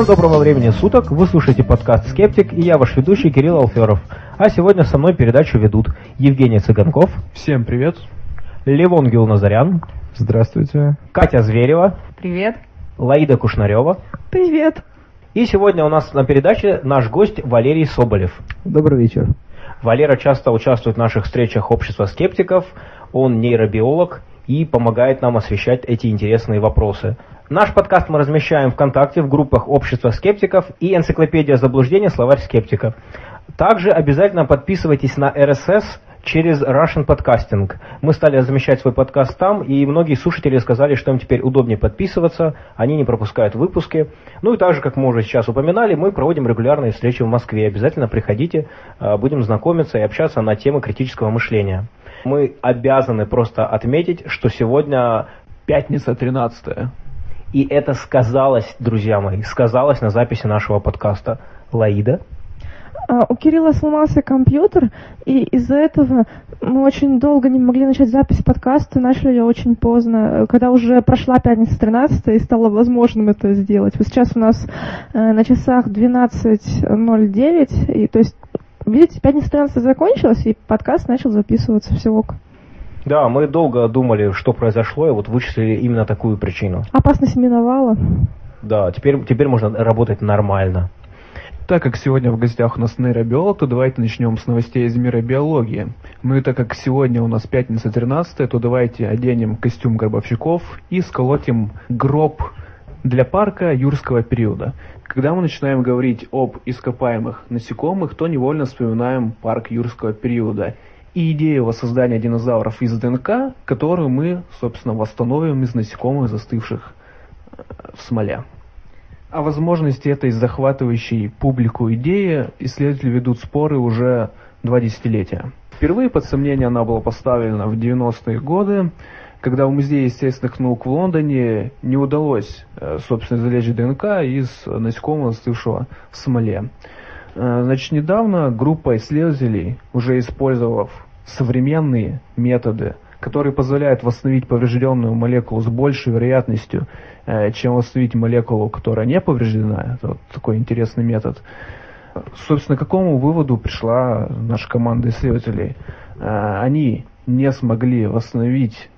Всем доброго времени суток, вы слушаете подкаст «Скептик» и я ваш ведущий Кирилл Алферов. А сегодня со мной передачу ведут Евгений Цыганков. Всем привет. Левон Гилназарян. Здравствуйте. Катя Зверева. Привет. Лаида Кушнарева. Привет. И сегодня у нас на передаче наш гость Валерий Соболев. Добрый вечер. Валера часто участвует в наших встречах общества скептиков. Он нейробиолог и помогает нам освещать эти интересные вопросы. Наш подкаст мы размещаем ВКонтакте в группах Общества скептиков и Энциклопедия заблуждения Словарь скептика. Также обязательно подписывайтесь на RSS через Russian Podcasting. Мы стали размещать свой подкаст там, и многие слушатели сказали, что им теперь удобнее подписываться, они не пропускают выпуски. Ну и также, как мы уже сейчас упоминали, мы проводим регулярные встречи в Москве. Обязательно приходите, а, будем знакомиться и общаться на темы критического мышления. Мы обязаны просто отметить, что сегодня Пятница 13 и это сказалось, друзья мои, сказалось на записи нашего подкаста. Лаида? А, у Кирилла сломался компьютер, и из-за этого мы очень долго не могли начать запись подкаста, начали ее очень поздно, когда уже прошла пятница 13 и стало возможным это сделать. Вот сейчас у нас э, на часах 12.09, и то есть, видите, пятница 13 закончилась, и подкаст начал записываться, все ок. Да, мы долго думали, что произошло, и вот вычислили именно такую причину. Опасность миновала. Да, теперь, теперь можно работать нормально. Так как сегодня в гостях у нас нейробиолог, то давайте начнем с новостей из мира биологии. Ну и так как сегодня у нас пятница 13 то давайте оденем костюм гробовщиков и сколотим гроб для парка юрского периода. Когда мы начинаем говорить об ископаемых насекомых, то невольно вспоминаем парк юрского периода и идею воссоздания динозавров из ДНК, которую мы, собственно, восстановим из насекомых, застывших э, в смоле. О возможности этой захватывающей публику идеи исследователи ведут споры уже два десятилетия. Впервые под сомнение она была поставлена в 90-е годы, когда в Музее естественных наук в Лондоне не удалось, э, собственно, извлечь ДНК из насекомого, застывшего в смоле. Э, значит, недавно группа исследователей, уже использовав современные методы, которые позволяют восстановить поврежденную молекулу с большей вероятностью, э, чем восстановить молекулу, которая не повреждена. Это вот такой интересный метод. Собственно, к какому выводу пришла наша команда исследователей? Они не смогли восстановить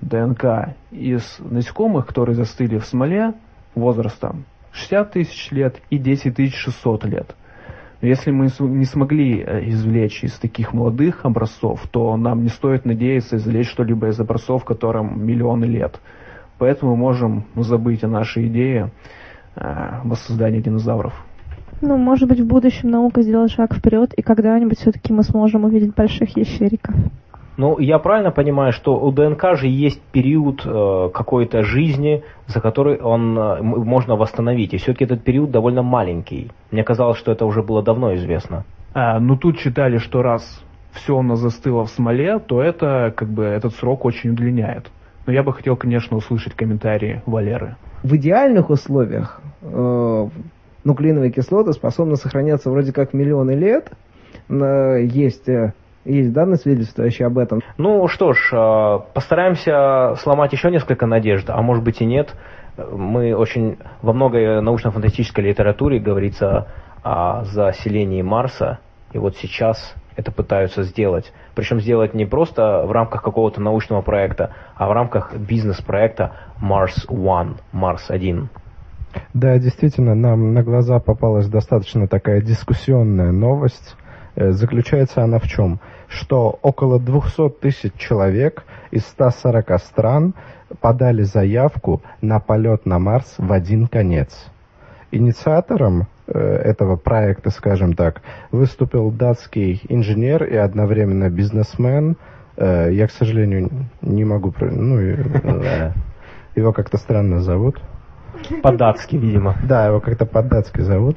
ДНК из насекомых, которые застыли в смоле возрастом 60 тысяч лет и 10 600 лет. Если мы не смогли э, извлечь из таких молодых образцов, то нам не стоит надеяться извлечь что-либо из образцов, которым миллионы лет. Поэтому мы можем забыть о нашей идее э, воссоздания динозавров. Ну, может быть, в будущем наука сделает шаг вперед, и когда-нибудь все-таки мы сможем увидеть больших ящериков. Ну, я правильно понимаю, что у ДНК же есть период э, какой-то жизни, за который он э, можно восстановить. И все-таки этот период довольно маленький. Мне казалось, что это уже было давно известно. А, ну, тут читали, что раз все у нас застыло в смоле, то это как бы этот срок очень удлиняет. Но я бы хотел, конечно, услышать комментарии Валеры. В идеальных условиях э, нуклеиновые кислоты способны сохраняться вроде как миллионы лет. Но есть э, есть данные, свидетельствующие об этом. Ну что ж, а, постараемся сломать еще несколько надежд, а может быть и нет. Мы очень во многой научно-фантастической литературе говорится о заселении Марса, и вот сейчас это пытаются сделать. Причем сделать не просто в рамках какого-то научного проекта, а в рамках бизнес-проекта Mars One, Марс 1. Да, действительно, нам на глаза попалась достаточно такая дискуссионная новость. Э, заключается она в чем? что около 200 тысяч человек из 140 стран подали заявку на полет на Марс в один конец. Инициатором э, этого проекта, скажем так, выступил датский инженер и одновременно бизнесмен. Э, я, к сожалению, не могу... Ну, его как-то странно зовут. По-датски, видимо. Да, его как-то по-датски зовут.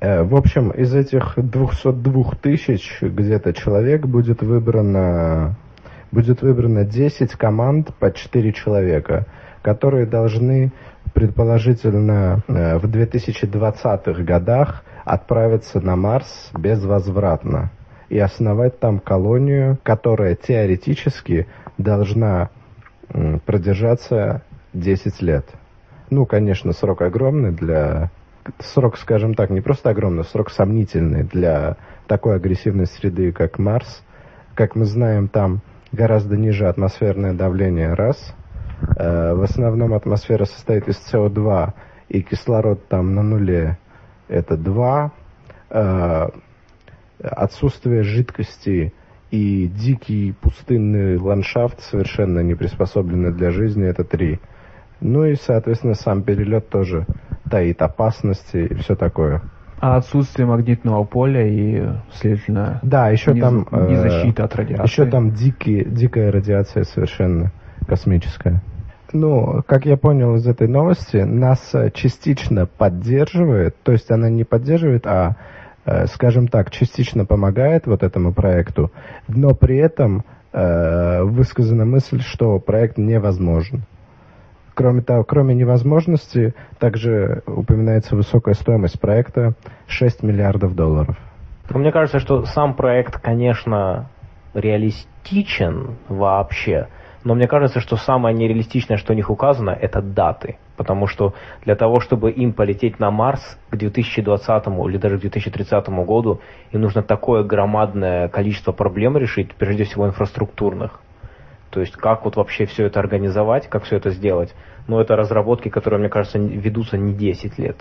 Э, в общем, из этих 202 тысяч где-то человек будет выбрано, будет выбрано 10 команд по 4 человека, которые должны предположительно э, в 2020-х годах отправиться на Марс безвозвратно и основать там колонию, которая теоретически должна продержаться 10 лет. Ну, конечно, срок огромный для... Срок, скажем так, не просто огромный, срок сомнительный для такой агрессивной среды, как Марс. Как мы знаем, там гораздо ниже атмосферное давление, раз. Э, в основном атмосфера состоит из СО2, и кислород там на нуле, это два. Э, отсутствие жидкости и дикий пустынный ландшафт, совершенно не приспособленный для жизни, это три. Ну и, соответственно, сам перелет тоже таит опасности и все такое. А отсутствие магнитного поля и, следовательно, да, еще не, там, не э, защита от радиации. Еще там дикие, дикая радиация совершенно космическая. Ну, как я понял из этой новости, НАСА частично поддерживает, то есть она не поддерживает, а, э, скажем так, частично помогает вот этому проекту, но при этом э, высказана мысль, что проект невозможен. Кроме того, кроме невозможности, также упоминается высокая стоимость проекта 6 миллиардов долларов. Ну, мне кажется, что сам проект, конечно, реалистичен вообще, но мне кажется, что самое нереалистичное, что у них указано, это даты. Потому что для того, чтобы им полететь на Марс к 2020 или даже к 2030 году, им нужно такое громадное количество проблем решить, прежде всего инфраструктурных. То есть как вот вообще все это организовать, как все это сделать. Но это разработки, которые, мне кажется, ведутся не 10 лет.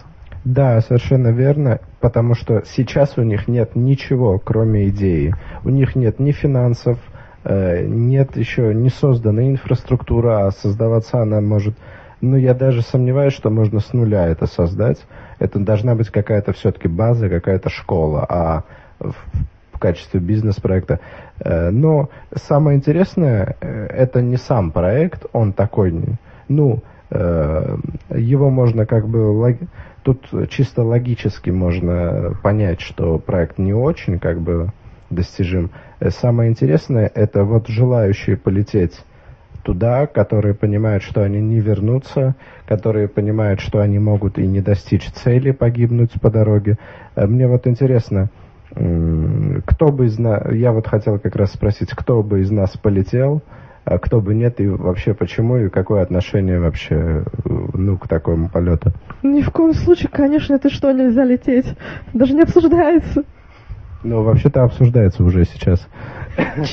Да, совершенно верно, потому что сейчас у них нет ничего, кроме идеи. У них нет ни финансов, э, нет еще не создана инфраструктура, а создаваться она может... Ну, я даже сомневаюсь, что можно с нуля это создать. Это должна быть какая-то все-таки база, какая-то школа. А в качестве бизнес-проекта. Э, но самое интересное, э, это не сам проект, он такой, ну, его можно как бы, тут чисто логически можно понять, что проект не очень как бы достижим. Самое интересное, это вот желающие полететь туда, которые понимают, что они не вернутся, которые понимают, что они могут и не достичь цели, погибнуть по дороге. Мне вот интересно, кто бы из нас, я вот хотел как раз спросить, кто бы из нас полетел, кто бы нет, и вообще почему, и какое отношение вообще, ну, к такому полету? Ни в коем случае, конечно, это что, нельзя лететь. Даже не обсуждается. Ну, вообще-то обсуждается уже сейчас.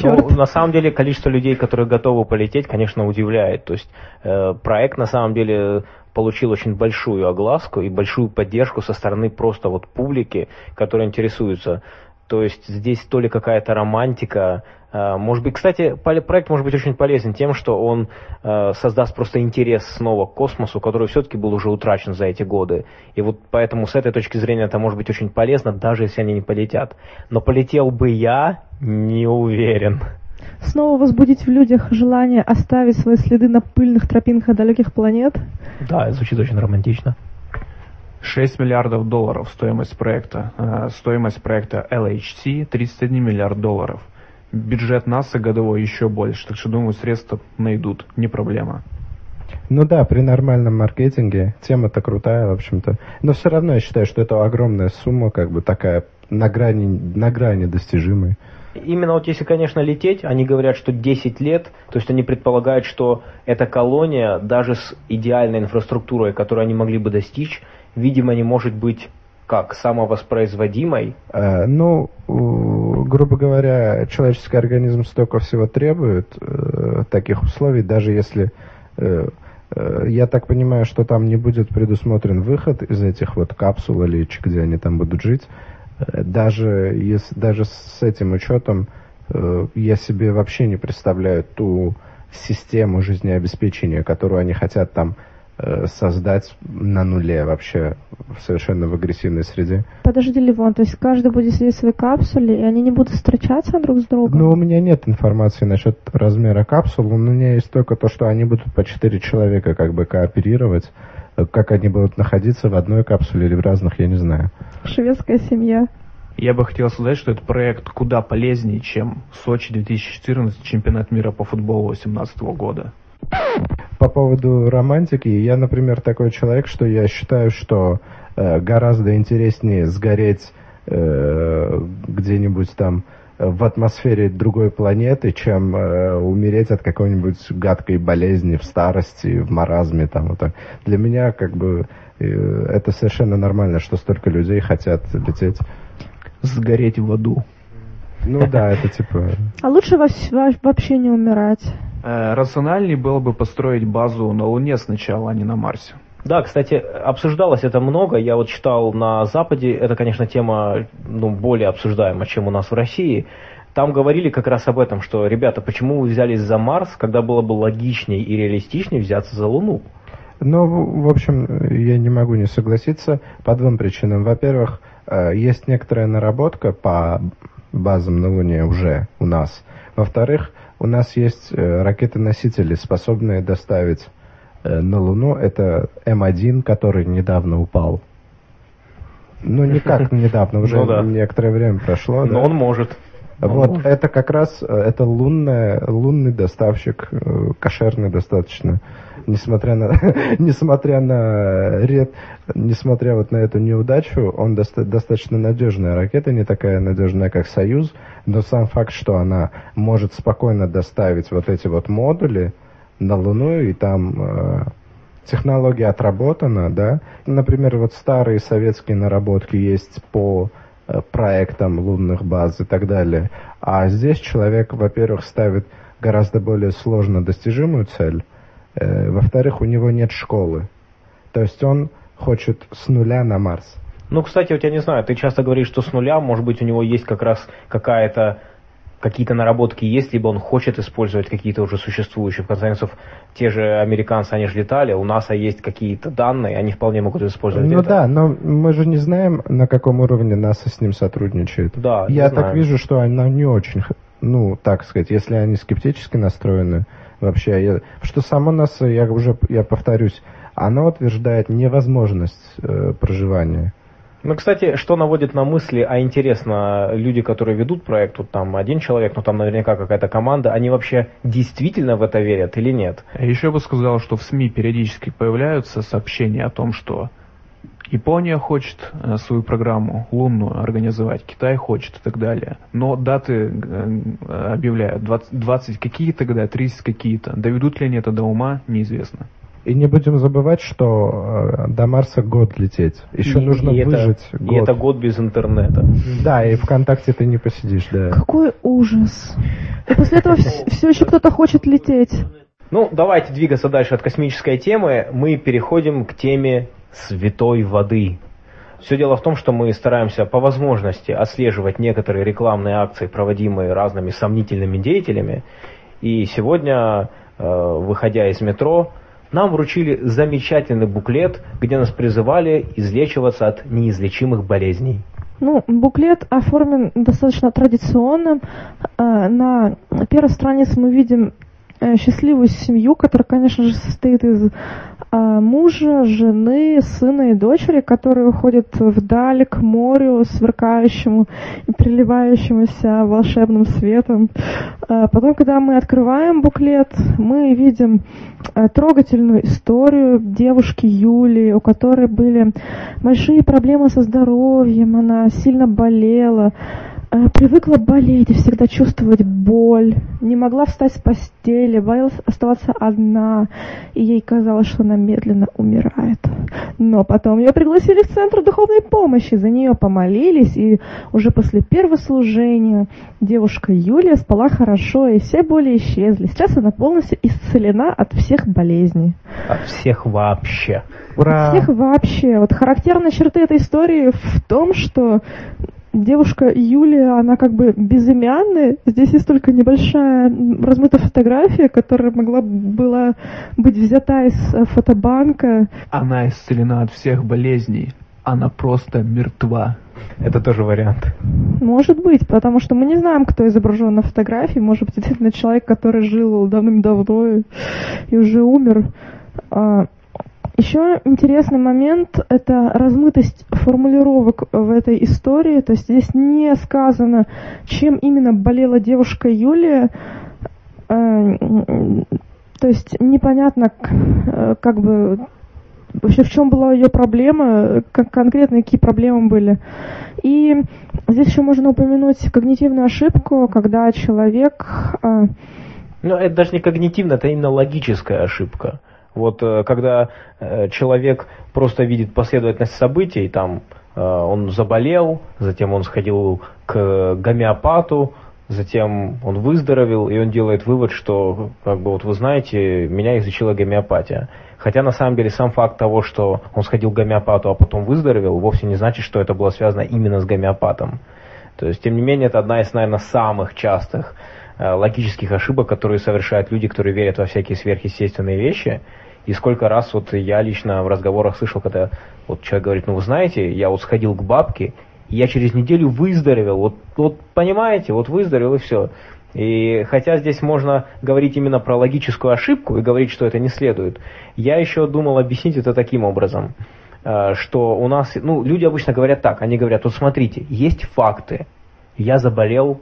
Ну, на самом деле, количество людей, которые готовы полететь, конечно, удивляет. То есть э, проект на самом деле получил очень большую огласку и большую поддержку со стороны просто вот публики, которая интересуется. То есть здесь то ли какая-то романтика, э, может быть, кстати, проект может быть очень полезен тем, что он э, создаст просто интерес снова к космосу, который все-таки был уже утрачен за эти годы. И вот поэтому с этой точки зрения это может быть очень полезно, даже если они не полетят. Но полетел бы я, не уверен снова возбудить в людях желание оставить свои следы на пыльных тропинках далеких планет. Да, звучит очень романтично. 6 миллиардов долларов стоимость проекта. Э, стоимость проекта LHC 31 миллиард долларов. Бюджет НАСА годовой еще больше, так что думаю, средства найдут, не проблема. Ну да, при нормальном маркетинге тема-то крутая, в общем-то. Но все равно я считаю, что это огромная сумма, как бы такая на грани, на грани достижимой. Именно вот если, конечно, лететь, они говорят, что 10 лет, то есть они предполагают, что эта колония даже с идеальной инфраструктурой, которую они могли бы достичь, видимо, не может быть как самовоспроизводимой? Э, ну, грубо говоря, человеческий организм столько всего требует э, таких условий, даже если э, э, я так понимаю, что там не будет предусмотрен выход из этих вот капсул или где они там будут жить даже, если, даже с этим учетом э, я себе вообще не представляю ту систему жизнеобеспечения, которую они хотят там э, создать на нуле вообще совершенно в агрессивной среде. Подожди, Ливон, то есть каждый будет сидеть в своей капсуле, и они не будут встречаться друг с другом? Ну, у меня нет информации насчет размера капсул, у меня есть только то, что они будут по четыре человека как бы кооперировать, как они будут находиться в одной капсуле или в разных, я не знаю. Шведская семья. Я бы хотел сказать, что этот проект куда полезнее, чем Сочи 2014, чемпионат мира по футболу 2018 года. По поводу романтики, я, например, такой человек, что я считаю, что э, гораздо интереснее сгореть э, где-нибудь там в атмосфере другой планеты, чем э, умереть от какой-нибудь гадкой болезни в старости, в маразме. Там, вот так. Для меня как бы э, это совершенно нормально, что столько людей хотят лететь. Сгореть в аду. Ну да, это типа... А лучше вообще не умирать. Э, рациональнее было бы построить базу на Луне сначала, а не на Марсе. Да, кстати, обсуждалось это много. Я вот читал на Западе, это, конечно, тема ну, более обсуждаема, чем у нас в России. Там говорили как раз об этом, что, ребята, почему вы взялись за Марс, когда было бы логичнее и реалистичнее взяться за Луну? Ну, в общем, я не могу не согласиться по двум причинам. Во-первых, э, есть некоторая наработка по базам на Луне уже у нас. Во-вторых, у нас есть э, ракеты-носители, способные доставить Э, на Луну, это М1, который недавно упал. Ну, никак недавно, уже ну, да. некоторое время прошло. Но да. он может. Вот, он это как раз, э, это лунная, лунный доставщик, кошерный достаточно, несмотря на, несмотря на ред, несмотря вот на эту неудачу, он доста, достаточно надежная ракета, не такая надежная, как Союз, но сам факт, что она может спокойно доставить вот эти вот модули, на Луну, и там э, технология отработана, да. Например, вот старые советские наработки есть по э, проектам лунных баз и так далее. А здесь человек, во-первых, ставит гораздо более сложно достижимую цель, во-вторых, у него нет школы. То есть он хочет с нуля на Марс. Ну, кстати, вот я не знаю, ты часто говоришь, что с нуля, может быть, у него есть как раз какая-то какие-то наработки есть, либо он хочет использовать какие-то уже существующие. В конце концов, те же американцы, они же летали, у НАСА есть какие-то данные, они вполне могут использовать ну это. да, но мы же не знаем, на каком уровне НАСА с ним сотрудничает. Да, Я так вижу, что она не очень, ну, так сказать, если они скептически настроены, вообще, я, что само НАСА, я уже, я повторюсь, оно утверждает невозможность э, проживания. Ну, кстати, что наводит на мысли, а интересно, люди, которые ведут проект, вот там один человек, но там наверняка какая-то команда, они вообще действительно в это верят или нет? Еще бы сказал, что в СМИ периодически появляются сообщения о том, что Япония хочет э, свою программу лунную организовать, Китай хочет и так далее. Но даты э, объявляют 20, 20 какие-то года, 30 какие-то. Доведут ли они это до ума, неизвестно. И не будем забывать, что э, до Марса год лететь. Еще и, нужно и выжить это, год. И это год без интернета. Да, и ВКонтакте ты не посидишь, да. Какой ужас. И после этого все еще кто-то хочет лететь. Ну, давайте двигаться дальше от космической темы. Мы переходим к теме святой воды. Все дело в том, что мы стараемся по возможности отслеживать некоторые рекламные акции, проводимые разными сомнительными деятелями. И сегодня, э, выходя из метро, нам вручили замечательный буклет, где нас призывали излечиваться от неизлечимых болезней. Ну, буклет оформлен достаточно традиционно. Э, на первой странице мы видим счастливую семью, которая, конечно же, состоит из а, мужа, жены, сына и дочери, которые уходят вдаль к морю, сверкающему и переливающемуся волшебным светом. А, потом, когда мы открываем буклет, мы видим а, трогательную историю девушки Юлии, у которой были большие проблемы со здоровьем, она сильно болела, Э, привыкла болеть и всегда чувствовать боль, не могла встать с постели, боялась оставаться одна, и ей казалось, что она медленно умирает. Но потом ее пригласили в Центр духовной помощи, за нее помолились, и уже после первого служения девушка Юлия спала хорошо, и все боли исчезли. Сейчас она полностью исцелена от всех болезней. От всех вообще. Ура! От всех вообще. Вот характерные черты этой истории в том, что девушка Юлия, она как бы безымянная. Здесь есть только небольшая размытая фотография, которая могла была быть взята из э, фотобанка. Она исцелена от всех болезней. Она просто мертва. Это тоже вариант. Может быть, потому что мы не знаем, кто изображен на фотографии. Может быть, действительно человек, который жил давным-давно и уже умер. Еще интересный момент – это размытость формулировок в этой истории. То есть здесь не сказано, чем именно болела девушка Юлия. Э, то есть непонятно, э, как бы вообще в чем была ее проблема, как конкретно какие проблемы были. И здесь еще можно упомянуть когнитивную ошибку, когда человек... А, ну, это даже не когнитивно, это именно логическая ошибка. Вот э, когда э, человек просто видит последовательность событий, там э, он заболел, затем он сходил к гомеопату, затем он выздоровел, и он делает вывод, что, как бы, вот вы знаете, меня излечила гомеопатия. Хотя, на самом деле, сам факт того, что он сходил к гомеопату, а потом выздоровел, вовсе не значит, что это было связано именно с гомеопатом. То есть, тем не менее, это одна из, наверное, самых частых э, логических ошибок, которые совершают люди, которые верят во всякие сверхъестественные вещи. И сколько раз вот я лично в разговорах слышал, когда вот человек говорит, ну вы знаете, я вот сходил к бабке, я через неделю выздоровел. Вот, вот понимаете, вот выздоровел и все. И хотя здесь можно говорить именно про логическую ошибку и говорить, что это не следует, я еще думал объяснить это таким образом, э, что у нас, ну, люди обычно говорят так, они говорят, вот смотрите, есть факты, я заболел,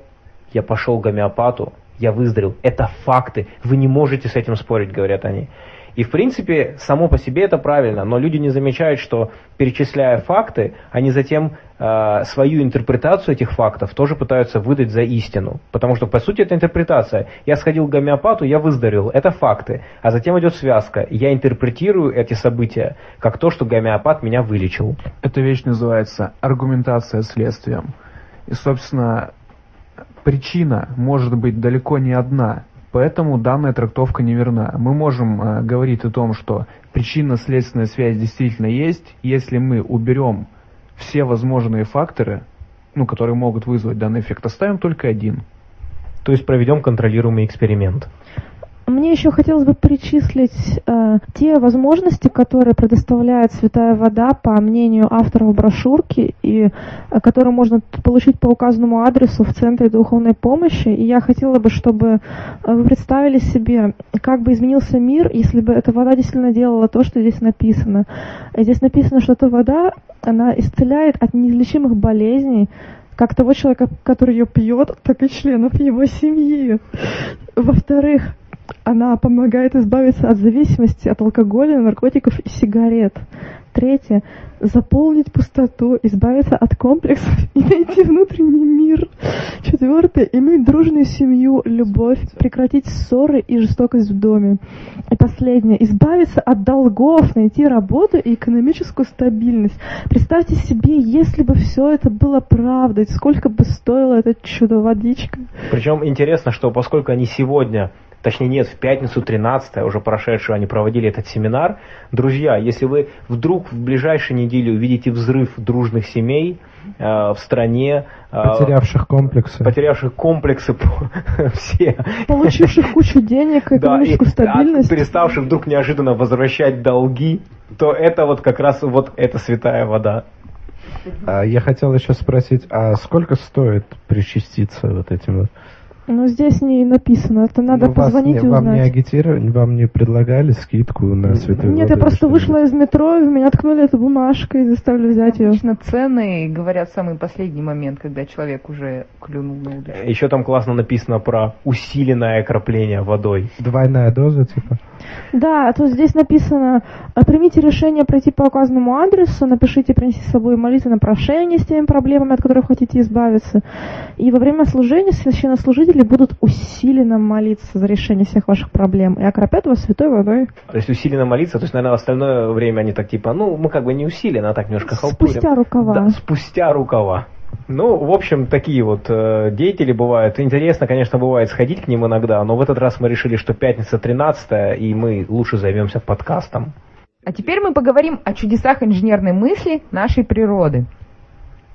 я пошел к гомеопату, я выздоровел, это факты, вы не можете с этим спорить, говорят они. И в принципе, само по себе это правильно, но люди не замечают, что перечисляя факты, они затем э, свою интерпретацию этих фактов тоже пытаются выдать за истину. Потому что, по сути, это интерпретация. Я сходил к гомеопату, я выздоровел. Это факты. А затем идет связка. Я интерпретирую эти события как то, что гомеопат меня вылечил. Эта вещь называется аргументация следствием. И, собственно, причина может быть далеко не одна. Поэтому данная трактовка неверна. Мы можем э, говорить о том, что причинно-следственная связь действительно есть, если мы уберем все возможные факторы, ну, которые могут вызвать данный эффект, оставим только один. То есть проведем контролируемый эксперимент. Мне еще хотелось бы перечислить э, те возможности, которые предоставляет святая вода по мнению авторов брошюрки, и э, которые можно получить по указанному адресу в Центре духовной помощи. И я хотела бы, чтобы э, вы представили себе, как бы изменился мир, если бы эта вода действительно делала то, что здесь написано. Здесь написано, что эта вода, она исцеляет от неизлечимых болезней, как того человека, который ее пьет, так и членов его семьи. Во-вторых, она помогает избавиться от зависимости от алкоголя, наркотиков и сигарет. Третье. Заполнить пустоту, избавиться от комплексов и найти внутренний мир. Четвертое. Иметь дружную семью, любовь, прекратить ссоры и жестокость в доме. И последнее. Избавиться от долгов, найти работу и экономическую стабильность. Представьте себе, если бы все это было правдой, сколько бы стоило это чудо-водичка. Причем интересно, что поскольку они сегодня точнее нет, в пятницу 13 уже прошедшую они проводили этот семинар. Друзья, если вы вдруг в ближайшей неделе увидите взрыв дружных семей э, в стране, э, потерявших комплексы, потерявших комплексы все, получивших кучу денег, экономическую стабильность, переставших вдруг неожиданно возвращать долги, то это вот как раз вот эта святая вода. А я хотел еще спросить, а сколько стоит причаститься вот этим вот? Ну, здесь не написано, это надо ну, позвонить не, и узнать. Вам не агитировали, вам не предлагали скидку на святую Нет, я просто вышла из метро, и в меня ткнули эту бумажкой и заставили взять ее. Обычно цены говорят в самый последний момент, когда человек уже клюнул на удочку. Еще там классно написано про усиленное окропление водой. Двойная доза, типа? Да, то здесь написано, примите решение пройти по указанному адресу, напишите, принести с собой молитвенное прошение с теми проблемами, от которых хотите избавиться. И во время служения священнослужители будут усиленно молиться за решение всех ваших проблем и окропят вас святой водой. То есть усиленно молиться, то есть, наверное, в остальное время они так типа, ну, мы как бы не усиленно, а так немножко халтурим. Спустя рукава. Да, спустя рукава. Ну, в общем, такие вот э, деятели бывают. Интересно, конечно, бывает сходить к ним иногда, но в этот раз мы решили, что пятница 13 и мы лучше займемся подкастом. А теперь мы поговорим о чудесах инженерной мысли нашей природы.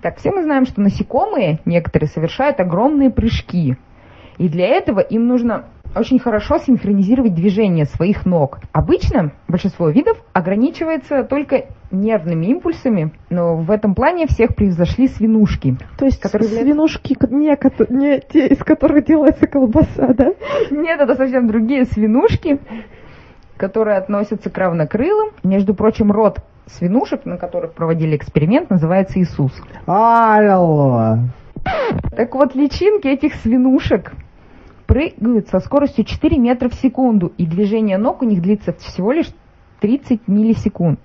Так, все мы знаем, что насекомые некоторые совершают огромные прыжки. И для этого им нужно очень хорошо синхронизировать движение своих ног. Обычно большинство видов ограничивается только нервными импульсами, но в этом плане всех превзошли свинушки. То есть которые свинушки не, не те, из которых делается колбаса, да? Нет, это совсем другие свинушки, которые относятся к равнокрылым. Между прочим, род свинушек, на которых проводили эксперимент, называется Иисус. Алло! Так вот, личинки этих свинушек прыгают со скоростью 4 метра в секунду, и движение ног у них длится всего лишь 30 миллисекунд.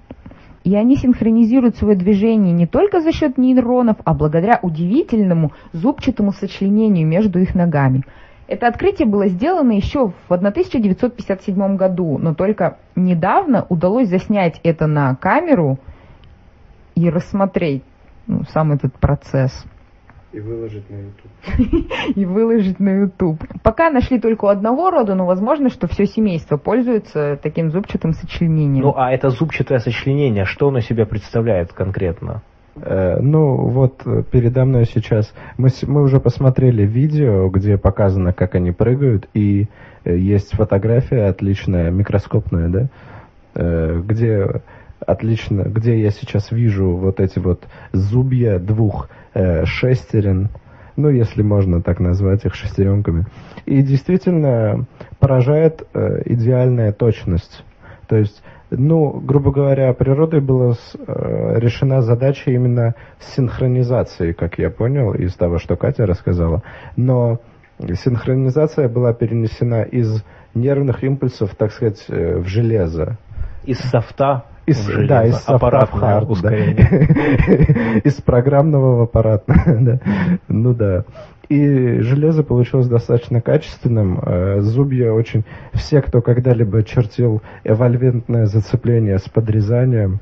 И они синхронизируют свое движение не только за счет нейронов, а благодаря удивительному зубчатому сочленению между их ногами. Это открытие было сделано еще в 1957 году, но только недавно удалось заснять это на камеру и рассмотреть ну, сам этот процесс. И выложить на YouTube. И выложить на YouTube. Пока нашли только одного рода, но возможно, что все семейство пользуется таким зубчатым сочленением. Ну, а это зубчатое сочленение, что оно себя представляет конкретно? Э, ну, вот э, передо мной сейчас... Мы, мы уже посмотрели видео, где показано, как они прыгают, и э, есть фотография отличная, микроскопная, да, где отлично, где я сейчас вижу вот эти вот зубья двух э, шестерен, ну, если можно так назвать их шестеренками. И действительно поражает э, идеальная точность. То есть, ну, грубо говоря, природой была э, решена задача именно синхронизации, как я понял из того, что Катя рассказала. Но синхронизация была перенесена из нервных импульсов, так сказать, э, в железо. Из софта из, да, из аппарат хард, ускорение. Да. из программного в аппарат. да. Ну да. И железо получилось достаточно качественным. Э, зубья очень... Все, кто когда-либо чертил эвольвентное зацепление с подрезанием,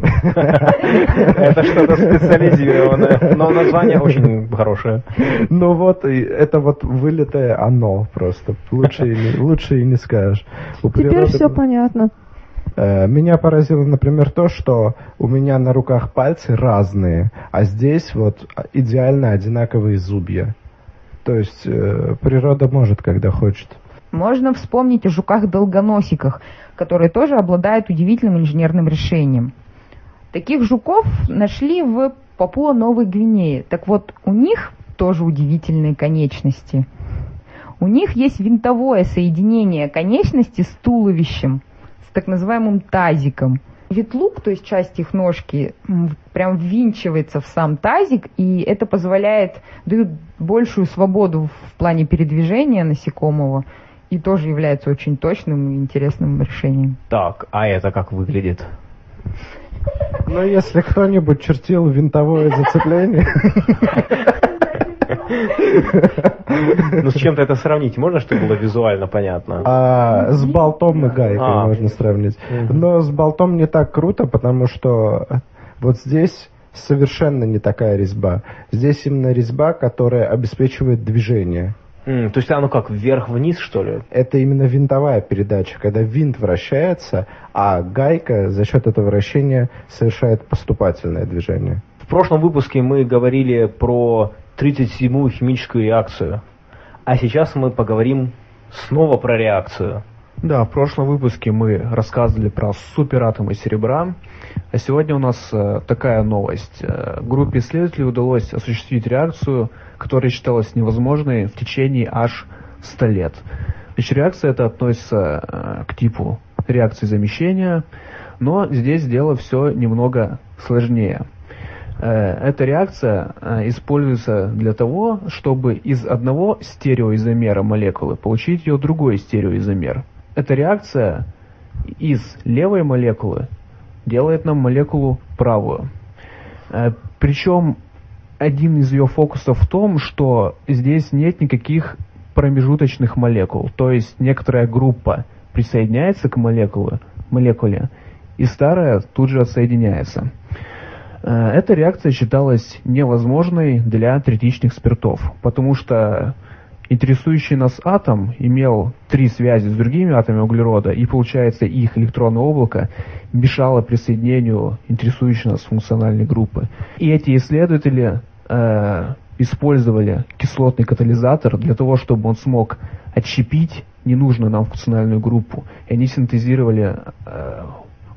это что-то специализированное, но название очень хорошее. Ну вот, это вот вылитое оно просто. Лучше, лучше и не скажешь. Теперь все понятно. Э, меня поразило, например, то, что у меня на руках пальцы разные, а здесь вот идеально одинаковые зубья. То есть э, природа может, когда хочет. Можно вспомнить о жуках-долгоносиках, которые тоже обладают удивительным инженерным решением. Таких жуков нашли в Папуа-Новой Гвинее. Так вот, у них тоже удивительные конечности. У них есть винтовое соединение конечности с туловищем – так называемым тазиком. Ветлук, то есть часть их ножки, прям ввинчивается в сам тазик, и это позволяет, дает большую свободу в плане передвижения насекомого, и тоже является очень точным и интересным решением. Так, а это как выглядит? Ну, если кто-нибудь чертил винтовое зацепление... Ну, с чем-то это сравнить можно, чтобы было визуально понятно? А, с болтом и гайкой а. можно сравнить. Но с болтом не так круто, потому что вот здесь совершенно не такая резьба. Здесь именно резьба, которая обеспечивает движение. Mm, то есть оно как вверх-вниз, что ли? Это именно винтовая передача, когда винт вращается, а гайка за счет этого вращения совершает поступательное движение. В прошлом выпуске мы говорили про 37-ю химическую реакцию. А сейчас мы поговорим снова про реакцию. Да, в прошлом выпуске мы рассказывали про суператомы серебра, а сегодня у нас э, такая новость. Э, группе исследователей удалось осуществить реакцию, которая считалась невозможной в течение аж 100 лет. Значит, реакция это относится э, к типу реакции замещения, но здесь дело все немного сложнее – эта реакция э, используется для того, чтобы из одного стереоизомера молекулы получить ее другой стереоизомер. Эта реакция из левой молекулы делает нам молекулу правую. Э, Причем один из ее фокусов в том, что здесь нет никаких промежуточных молекул. То есть некоторая группа присоединяется к молекуле, молекуле и старая тут же отсоединяется. Э, эта реакция считалась невозможной для третичных спиртов, потому что интересующий нас атом имел три связи с другими атомами углерода, и получается их электронное облако мешало присоединению интересующей нас функциональной группы. И эти исследователи э, использовали кислотный катализатор для того, чтобы он смог отщепить ненужную нам функциональную группу. И они синтезировали э,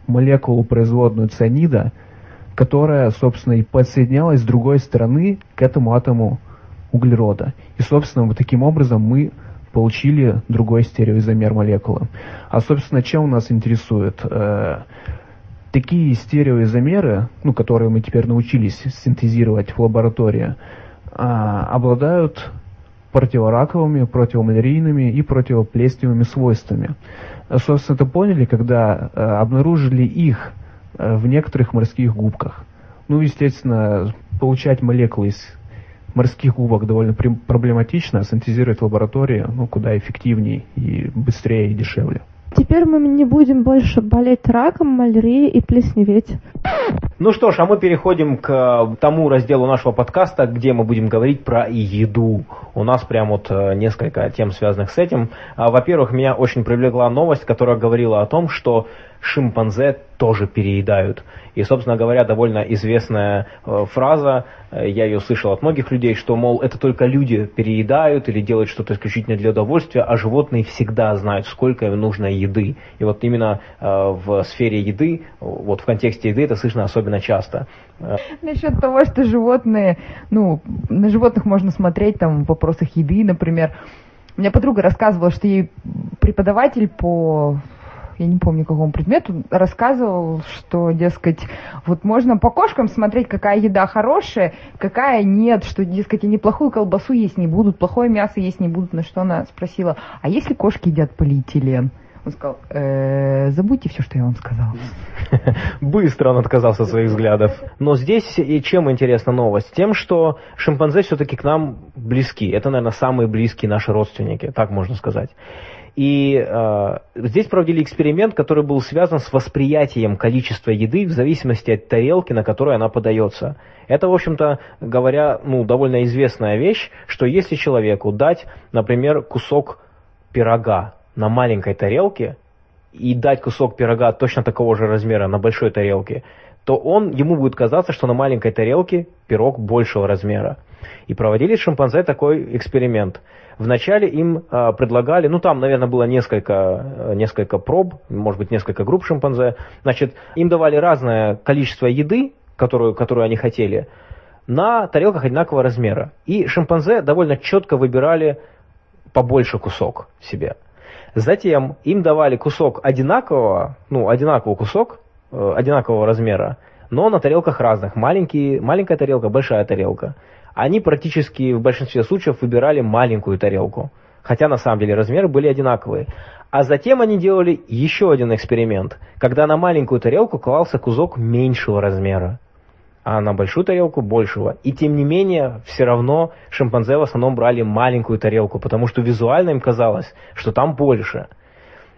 молекулу производную цианида, которая, собственно, и подсоединялась с другой стороны к этому атому углерода. И, собственно, вот таким образом мы получили другой стереоизомер молекулы. А, собственно, чем нас интересует? Э, такие стереоизомеры, ну, которые мы теперь научились синтезировать в лаборатории, э, обладают противораковыми, противомалярийными и противоплесневыми свойствами. Собственно, это поняли, когда э, обнаружили их в некоторых морских губках. Ну, естественно, получать молекулы из морских губок довольно проблематично, а синтезировать в лаборатории ну, куда эффективнее и быстрее и дешевле. Теперь мы не будем больше болеть раком, малярией и плесневеть. Ну что ж, а мы переходим к тому разделу нашего подкаста, где мы будем говорить про еду. У нас прям вот э, несколько тем, связанных с этим. А, во-первых, меня очень привлекла новость, которая говорила о том, что шимпанзе тоже переедают. И, собственно говоря, довольно известная э, фраза, э, я ее слышал от многих людей, что, мол, это только люди переедают или делают что-то исключительно для удовольствия, а животные всегда знают, сколько им нужно еды. И вот именно э, в сфере еды, вот в контексте еды это слышно особенно часто. Насчет того, что животные, ну, на животных можно смотреть там в вопросах еды, например. У меня подруга рассказывала, что ей преподаватель по я не помню, какому предмету, рассказывал, что, дескать, вот можно по кошкам смотреть, какая еда хорошая, какая нет, что, дескать, они плохую колбасу есть не будут, плохое мясо есть не будут. На что она спросила, а если кошки едят полиэтилен? Он сказал, э, забудьте все, что я вам сказал. Быстро он отказался от своих взглядов. Но здесь и чем интересна новость? Тем, что шимпанзе все-таки к нам близки. Это, наверное, самые близкие наши родственники, так можно сказать. И э, здесь проводили эксперимент, который был связан с восприятием количества еды в зависимости от тарелки, на которой она подается. Это, в общем-то, говоря, ну, довольно известная вещь, что если человеку дать, например, кусок пирога на маленькой тарелке и дать кусок пирога точно такого же размера на большой тарелке, то он, ему будет казаться, что на маленькой тарелке пирог большего размера. И проводили шимпанзе такой эксперимент – Вначале им э, предлагали, ну там, наверное, было несколько, э, несколько проб, может быть, несколько групп шимпанзе. Значит, им давали разное количество еды, которую, которую они хотели, на тарелках одинакового размера. И шимпанзе довольно четко выбирали побольше кусок себе. Затем им давали кусок одинакового, ну, одинаковый кусок, э, одинакового размера, но на тарелках разных. Маленький, маленькая тарелка, большая тарелка они практически в большинстве случаев выбирали маленькую тарелку, хотя на самом деле размеры были одинаковые. А затем они делали еще один эксперимент, когда на маленькую тарелку клался кусок меньшего размера, а на большую тарелку большего. И тем не менее, все равно шимпанзе в основном брали маленькую тарелку, потому что визуально им казалось, что там больше –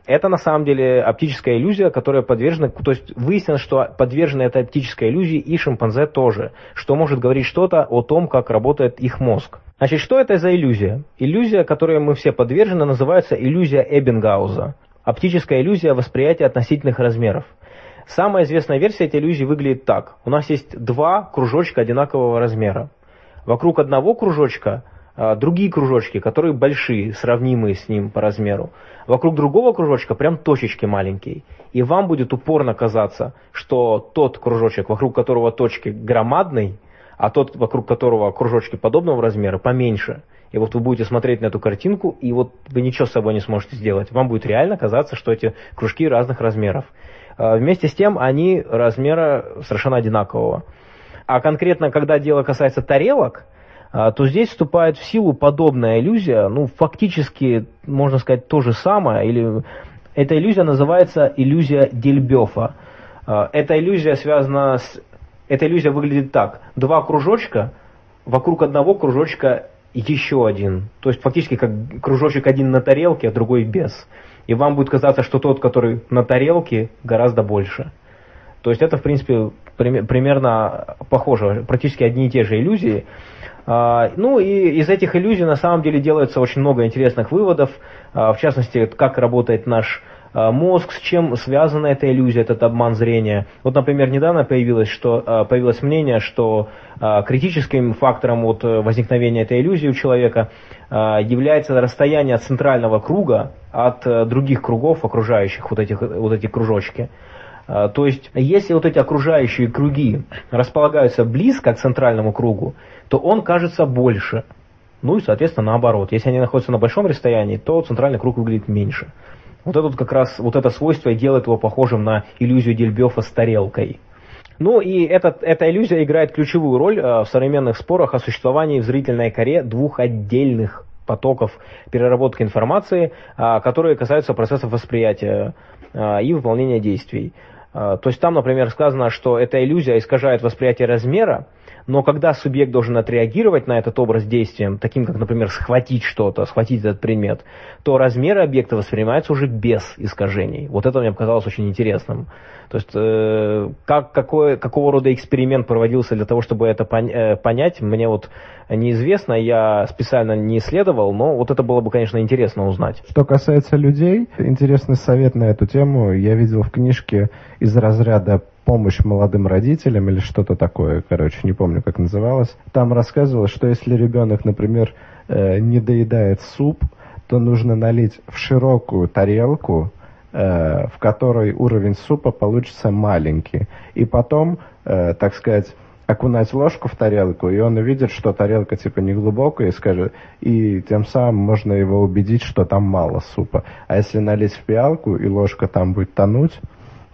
это на самом деле оптическая иллюзия, которая подвержена, то есть выяснилось, что подвержена этой оптической иллюзии и шимпанзе тоже, что может говорить что-то о том, как работает их мозг. Значит, что это за иллюзия? Иллюзия, которой мы все подвержены, называется иллюзия Эббингауза. Оптическая иллюзия восприятия относительных размеров. Самая известная версия этой иллюзии выглядит так. У нас есть два кружочка одинакового размера. Вокруг одного кружочка другие кружочки, которые большие, сравнимые с ним по размеру. Вокруг другого кружочка прям точечки маленькие. И вам будет упорно казаться, что тот кружочек, вокруг которого точки громадный, а тот, вокруг которого кружочки подобного размера, поменьше. И вот вы будете смотреть на эту картинку, и вот вы ничего с собой не сможете сделать. Вам будет реально казаться, что эти кружки разных размеров. А, вместе с тем они размера совершенно одинакового. А конкретно, когда дело касается тарелок, а, то здесь вступает в силу подобная иллюзия, ну, фактически, можно сказать, то же самое, или эта иллюзия называется иллюзия Дельбёфа. А, эта иллюзия связана с... Эта иллюзия выглядит так. Два кружочка, вокруг одного кружочка еще один. То есть фактически как кружочек один на тарелке, а другой без. И вам будет казаться, что тот, который на тарелке, гораздо больше. То есть это, в принципе, примерно похоже, практически одни и те же иллюзии. А, ну и из этих иллюзий на самом деле делается очень много интересных выводов, а, в частности, как работает наш а, мозг, с чем связана эта иллюзия, этот обман зрения. Вот, например, недавно появилось, что, появилось мнение, что критическим фактором вот возникновения этой иллюзии у человека является расстояние центрального круга от других кругов, окружающих вот, этих, вот эти кружочки. То есть, если вот эти окружающие круги располагаются близко к центральному кругу, то он кажется больше. Ну и, соответственно, наоборот. Если они находятся на большом расстоянии, то центральный круг выглядит меньше. Вот это вот как раз вот это свойство и делает его похожим на иллюзию Дельбёфа с тарелкой. Ну и этот, эта иллюзия играет ключевую роль э, в современных спорах о существовании в зрительной коре двух отдельных потоков переработки информации, а, которые касаются процессов восприятия а, и выполнения действий. То есть там, например, сказано, что эта иллюзия искажает восприятие размера, но когда субъект должен отреагировать на этот образ действием, таким как, например, схватить что-то, схватить этот предмет, то размеры объекта воспринимаются уже без искажений. Вот это мне показалось очень интересным. То есть э, как, какой, какого рода эксперимент проводился для того, чтобы это пон, э, понять, мне вот неизвестно, я специально не исследовал, но вот это было бы, конечно, интересно узнать. Что касается людей, интересный совет на эту тему я видел в книжке из разряда помощь молодым родителям или что-то такое, короче, не помню, как называлось. Там рассказывалось, что если ребенок, например, э, не доедает суп, то нужно налить в широкую тарелку, э, в которой уровень супа получится маленький. И потом, э, так сказать, окунать ложку в тарелку, и он увидит, что тарелка типа не глубокая, и скажет, и тем самым можно его убедить, что там мало супа. А если налить в пиалку, и ложка там будет тонуть,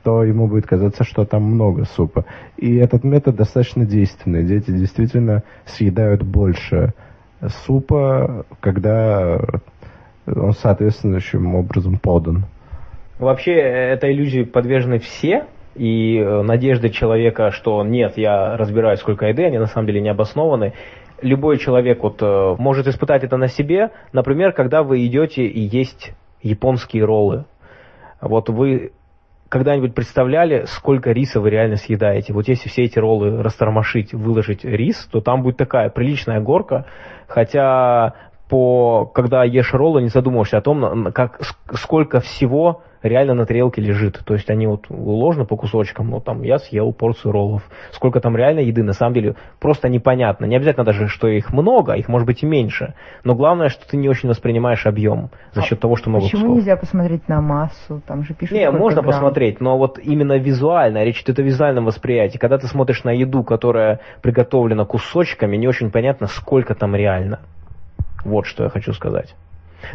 то ему будет казаться, что там много супа. И этот метод достаточно действенный. Дети действительно съедают больше супа, когда он соответствующим образом подан. Вообще, этой иллюзии подвержены все, и э, надежды человека, что нет, я разбираюсь, сколько еды, они на самом деле не обоснованы. Любой человек вот, э, может испытать это на себе, например, когда вы идете и есть японские роллы. Вот вы когда-нибудь представляли, сколько риса вы реально съедаете? Вот если все эти роллы растормошить, выложить рис, то там будет такая приличная горка, хотя по, когда ешь роллы, не задумываешься о том, как, сколько всего реально на тарелке лежит. То есть они вот уложены по кусочкам, но там я съел порцию роллов. Сколько там реально еды, на самом деле, просто непонятно. Не обязательно даже, что их много, их может быть и меньше. Но главное, что ты не очень воспринимаешь объем за счет а того, что много почему кусков. нельзя посмотреть на массу? Там же пишут, Не, можно грамм. посмотреть, но вот именно визуально, речь идет о визуальном восприятии. Когда ты смотришь на еду, которая приготовлена кусочками, не очень понятно, сколько там реально. Вот что я хочу сказать.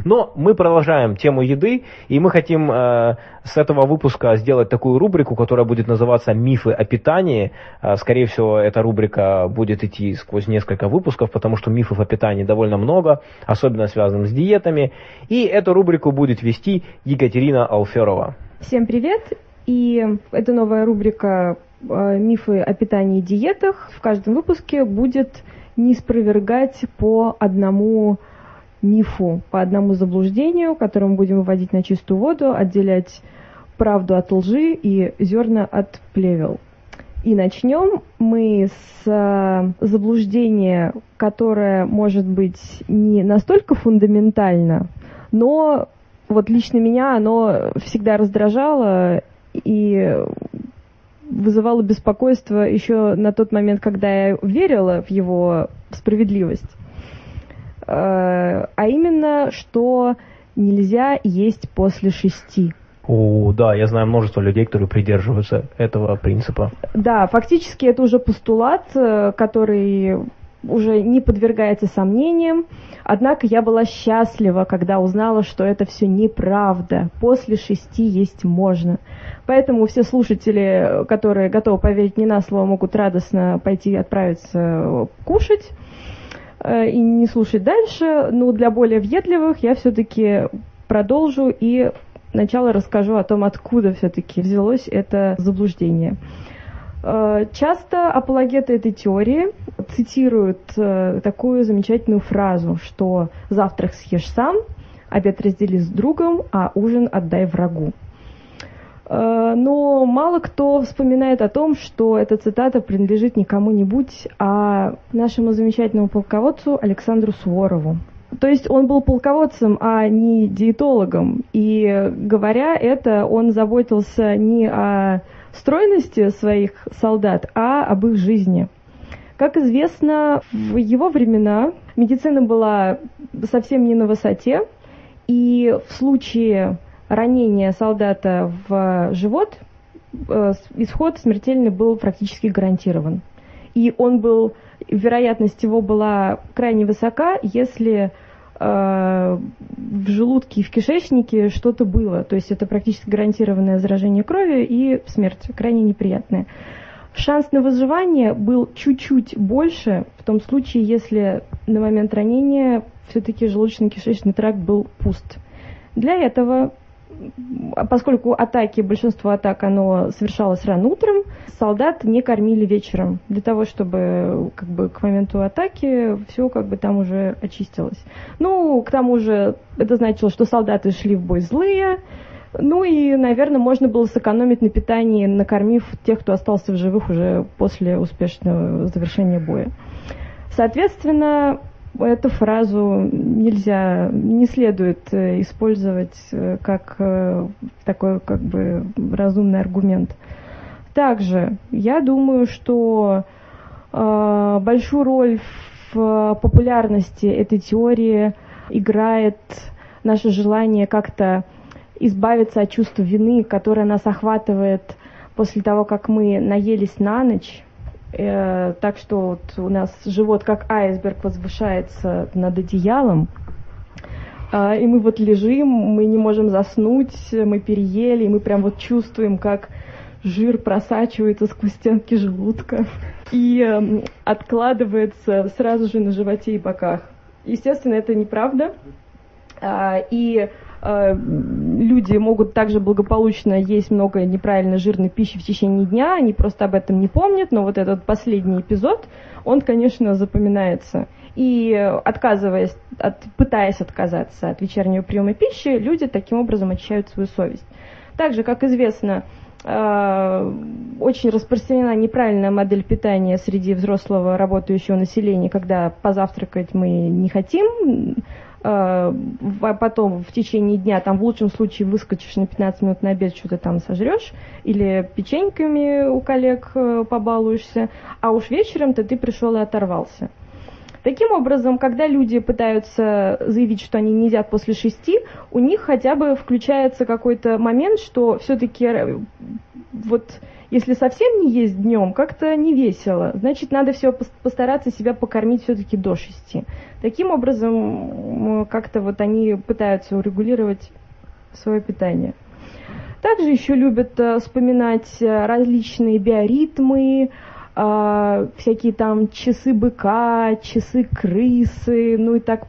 Но мы продолжаем тему еды, и мы хотим э, с этого выпуска сделать такую рубрику, которая будет называться «Мифы о питании». Э, скорее всего, эта рубрика будет идти сквозь несколько выпусков, потому что мифов о питании довольно много, особенно связанных с диетами. И эту рубрику будет вести Екатерина Алферова. Всем привет! И это новая рубрика э, «Мифы о питании и диетах». В каждом выпуске будет не спровергать по одному мифу, по одному заблуждению, которое мы будем выводить на чистую воду, отделять правду от лжи и зерна от плевел. И начнем мы с э, заблуждения, которое может быть не настолько фундаментально, но вот лично меня оно всегда раздражало и вызывало беспокойство еще на тот момент, когда я верила в его справедливость. Э, а именно, что нельзя есть после шести. О, да, я знаю множество людей, которые придерживаются этого принципа. Да, фактически это уже постулат, э, который уже не подвергается сомнениям. Однако я была счастлива, когда узнала, что это все неправда. После шести есть можно. Поэтому все слушатели, которые готовы поверить не на слово, могут радостно пойти отправиться кушать. Э, и не слушать дальше. Но для более въедливых я все-таки продолжу и сначала расскажу о том, откуда все-таки взялось это заблуждение. Э, часто апологеты этой теории цитируют э, такую замечательную фразу, что завтрак съешь сам, обед раздели с другом, а ужин отдай врагу. Э, но мало кто вспоминает о том, что эта цитата принадлежит не кому-нибудь, а нашему замечательному полководцу Александру Суворову. То есть он был полководцем, а не диетологом. И говоря это, он заботился не о стройности своих солдат, а об их жизни. Как известно, в его времена медицина была совсем не на высоте, и в случае ранения солдата в живот, э, исход смертельный был практически гарантирован. И он был, вероятность его была крайне высока, если э, в желудке и в кишечнике что-то было. То есть это практически гарантированное заражение крови и смерть, крайне неприятная. Шанс на выживание был чуть-чуть больше в том случае, если на момент ранения все-таки желудочно-кишечный тракт был пуст. Для этого поскольку атаки, большинство атак, оно совершалось рано утром, солдат не кормили вечером, для того, чтобы как бы к моменту атаки все как бы там уже очистилось. Ну, к тому же, это значило, что солдаты шли в бой злые, ну и, наверное, можно было сэкономить на питании, накормив тех, кто остался в живых уже после успешного завершения боя. Соответственно, эту фразу нельзя, не следует э, использовать э, как э, такой как бы разумный аргумент. Также я думаю, что большую роль в популярности этой теории играет наше желание как-то избавиться от чувства вины, которое нас охватывает после того, как мы наелись на ночь, Э, так что вот у нас живот как айсберг возвышается над одеялом, э, и мы вот лежим, мы не можем заснуть, мы переели, и мы прям вот чувствуем, как жир просачивается сквозь стенки желудка и э, откладывается сразу же на животе и боках. Естественно, это неправда. А, и люди могут также благополучно есть много неправильно жирной пищи в течение дня, они просто об этом не помнят, но вот этот последний эпизод, он, конечно, запоминается. И отказываясь, от, пытаясь отказаться от вечернего приема пищи, люди таким образом очищают свою совесть. Также, как известно, э, очень распространена неправильная модель питания среди взрослого работающего населения, когда позавтракать мы не хотим, Э, потом в течение дня, там в лучшем случае выскочишь на 15 минут на обед, что-то там сожрешь, или печеньками у коллег э, побалуешься, а уж вечером-то ты пришел и оторвался. Таким образом, когда люди пытаются заявить, что они не едят после шести, у них хотя бы включается какой-то момент, что все-таки э, вот если совсем не есть днем, как-то не весело. Значит, надо все постараться себя покормить все-таки до шести. Таким образом, как-то вот они пытаются урегулировать свое питание. Также еще любят э, вспоминать э, различные биоритмы, э, всякие там часы быка, часы крысы, ну и так,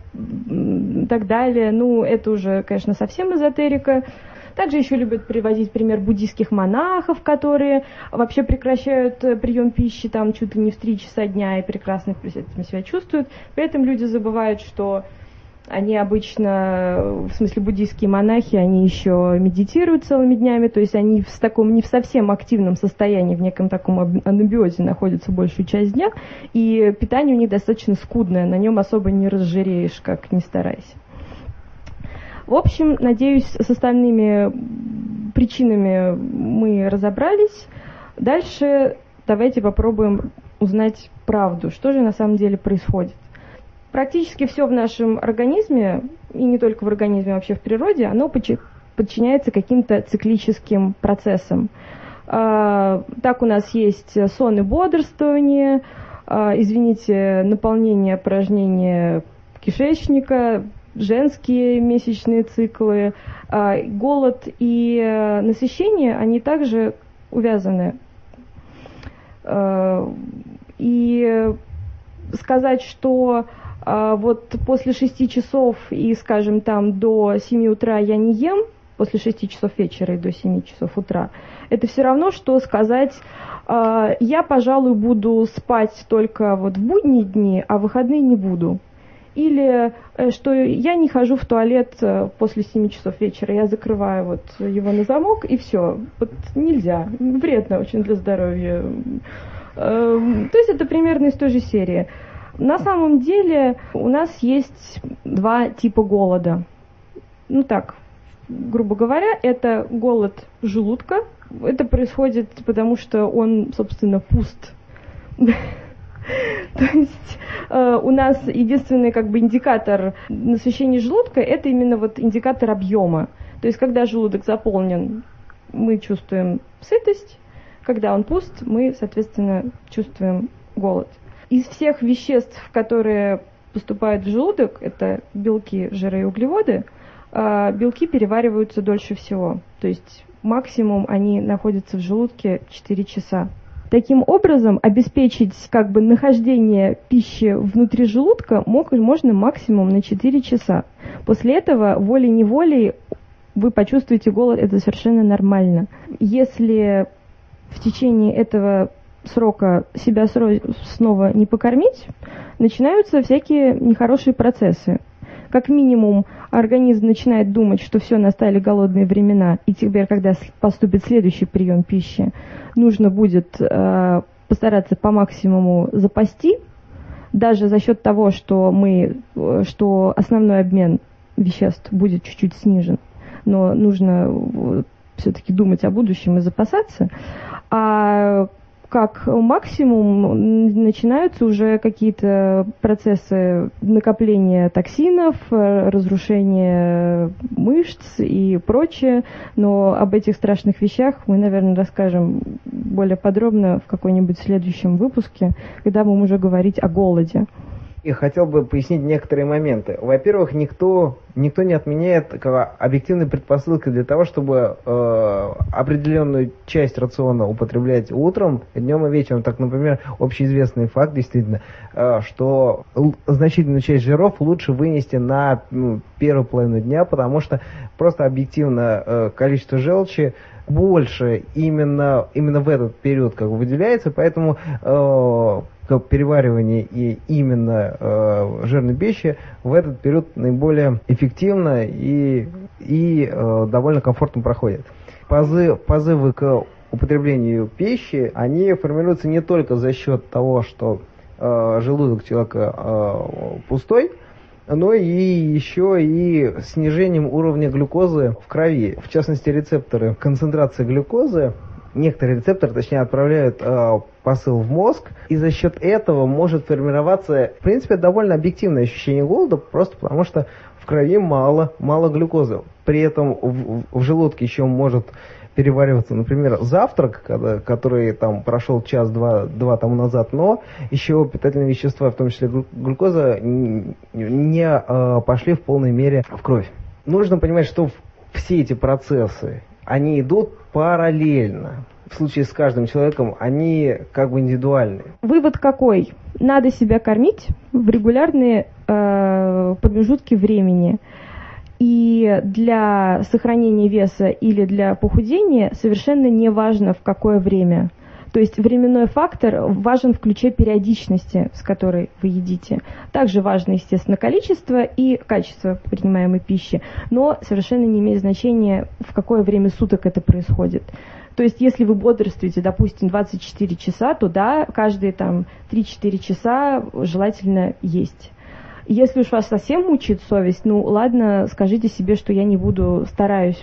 так далее. Ну, это уже, конечно, совсем эзотерика. Также еще любят приводить пример буддийских монахов, которые вообще прекращают э, прием пищи там чуть ли не в три часа дня и прекрасно себя чувствуют. При этом люди забывают, что они обычно, в смысле буддийские монахи, они еще медитируют целыми днями, то есть они в таком не в совсем активном состоянии, в неком таком анабиозе находятся большую часть дня, и питание у них достаточно скудное, на нем особо не разжиреешь, как ни старайся. В общем, надеюсь, с остальными причинами мы разобрались. Дальше давайте попробуем узнать правду, что же на самом деле происходит. Практически все в нашем организме, и не только в организме, а вообще в природе, оно подчиняется каким-то циклическим процессам. А, так у нас есть сон и бодрствование, а, извините, наполнение, опорожнение кишечника, женские месячные циклы, а, голод и э, насыщение, они также увязаны. А, и сказать, что а, вот после шести часов и, скажем, там до семи утра я не ем, после шести часов вечера и до семи часов утра, это все равно, что сказать, я, пожалуй, буду спать только вот в будние дни, а в выходные не буду. Или э, что я не хожу в туалет э, после 7 часов вечера, я закрываю вот его на замок и все. Вот нельзя, вредно очень для здоровья. Эм, то есть это примерно из той же серии. На самом деле у нас есть два типа голода. Ну так, грубо говоря, это голод желудка. Это происходит потому, что он, собственно, пуст. То есть э, у нас единственный как бы индикатор насыщения желудка это именно вот индикатор объема. То есть когда желудок заполнен, мы чувствуем сытость, когда он пуст, мы, соответственно, чувствуем голод. Из всех веществ, которые поступают в желудок, это белки, жиры и углеводы, э, белки перевариваются дольше всего. То есть максимум они находятся в желудке 4 часа. Таким образом, обеспечить как бы нахождение пищи внутри желудка мог, можно максимум на 4 часа. После этого волей-неволей вы почувствуете голод, это совершенно нормально. Если в течение этого срока себя снова не покормить, начинаются всякие нехорошие процессы. Как минимум, организм начинает думать, что все, настали голодные времена, и теперь, когда поступит следующий прием пищи, нужно будет э, постараться по максимуму запасти, даже за счет того, что мы, э, что основной обмен веществ будет чуть-чуть снижен, но нужно э, все-таки думать о будущем и запасаться. А как максимум начинаются уже какие-то процессы накопления токсинов, разрушения мышц и прочее. Но об этих страшных вещах мы, наверное, расскажем более подробно в какой-нибудь следующем выпуске, когда будем уже говорить о голоде. И хотел бы пояснить некоторые моменты. Во-первых, никто, никто не отменяет объективной предпосылки для того, чтобы э, определенную часть рациона употреблять утром, днем и вечером. Так, например, общеизвестный факт, действительно, э, что значительную часть жиров лучше вынести на ну, первую половину дня, потому что просто объективно э, количество желчи больше именно, именно в этот период как выделяется, поэтому э, переваривание и именно э, жирной пищи в этот период наиболее эффективно и, и э, довольно комфортно проходят. Позы, позывы к употреблению пищи, они формируются не только за счет того, что э, желудок человека э, пустой, но и еще и снижением уровня глюкозы в крови. В частности, рецепторы концентрации глюкозы некоторые рецепторы, точнее, отправляют э, посыл в мозг, и за счет этого может формироваться, в принципе, довольно объективное ощущение голода, просто потому что в крови мало, мало глюкозы. При этом в, в желудке еще может перевариваться, например, завтрак, когда, который там прошел час-два два тому назад, но еще питательные вещества, в том числе глюкоза, не, не э, пошли в полной мере в кровь. Нужно понимать, что все эти процессы они идут параллельно. В случае с каждым человеком они как бы индивидуальны. Вывод какой? Надо себя кормить в регулярные э, промежутки времени. И для сохранения веса или для похудения совершенно не важно в какое время. То есть временной фактор важен в ключе периодичности, с которой вы едите. Также важно, естественно, количество и качество принимаемой пищи, но совершенно не имеет значения, в какое время суток это происходит. То есть, если вы бодрствуете, допустим, 24 часа, то да, каждые там 3-4 часа желательно есть. Если уж вас совсем мучает совесть, ну ладно, скажите себе, что я не буду, стараюсь,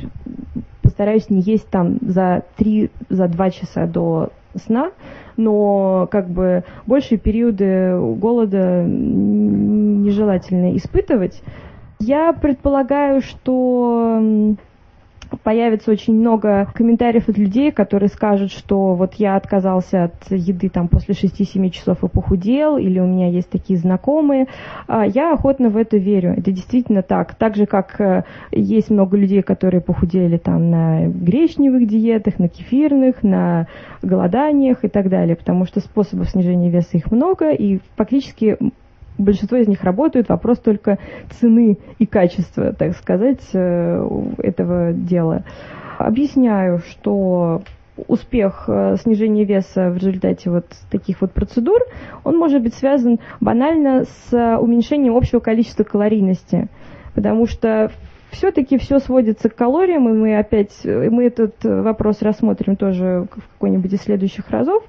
постараюсь не есть там за 3, за 2 часа до сна, но как бы большие периоды голода нежелательно испытывать. Я предполагаю, что появится очень много комментариев от людей, которые скажут, что вот я отказался от еды там после 6-7 часов и похудел, или у меня есть такие знакомые. А, я охотно в это верю. Это действительно так. Так же, как э, есть много людей, которые похудели там на гречневых диетах, на кефирных, на голоданиях и так далее, потому что способов снижения веса их много, и фактически большинство из них работают, вопрос только цены и качества, так сказать, э, этого дела. Объясняю, что успех э, снижения веса в результате вот таких вот процедур, он может быть связан банально с уменьшением общего количества калорийности, потому что все-таки все сводится к калориям, и мы опять, мы этот вопрос рассмотрим тоже в какой-нибудь из следующих разов.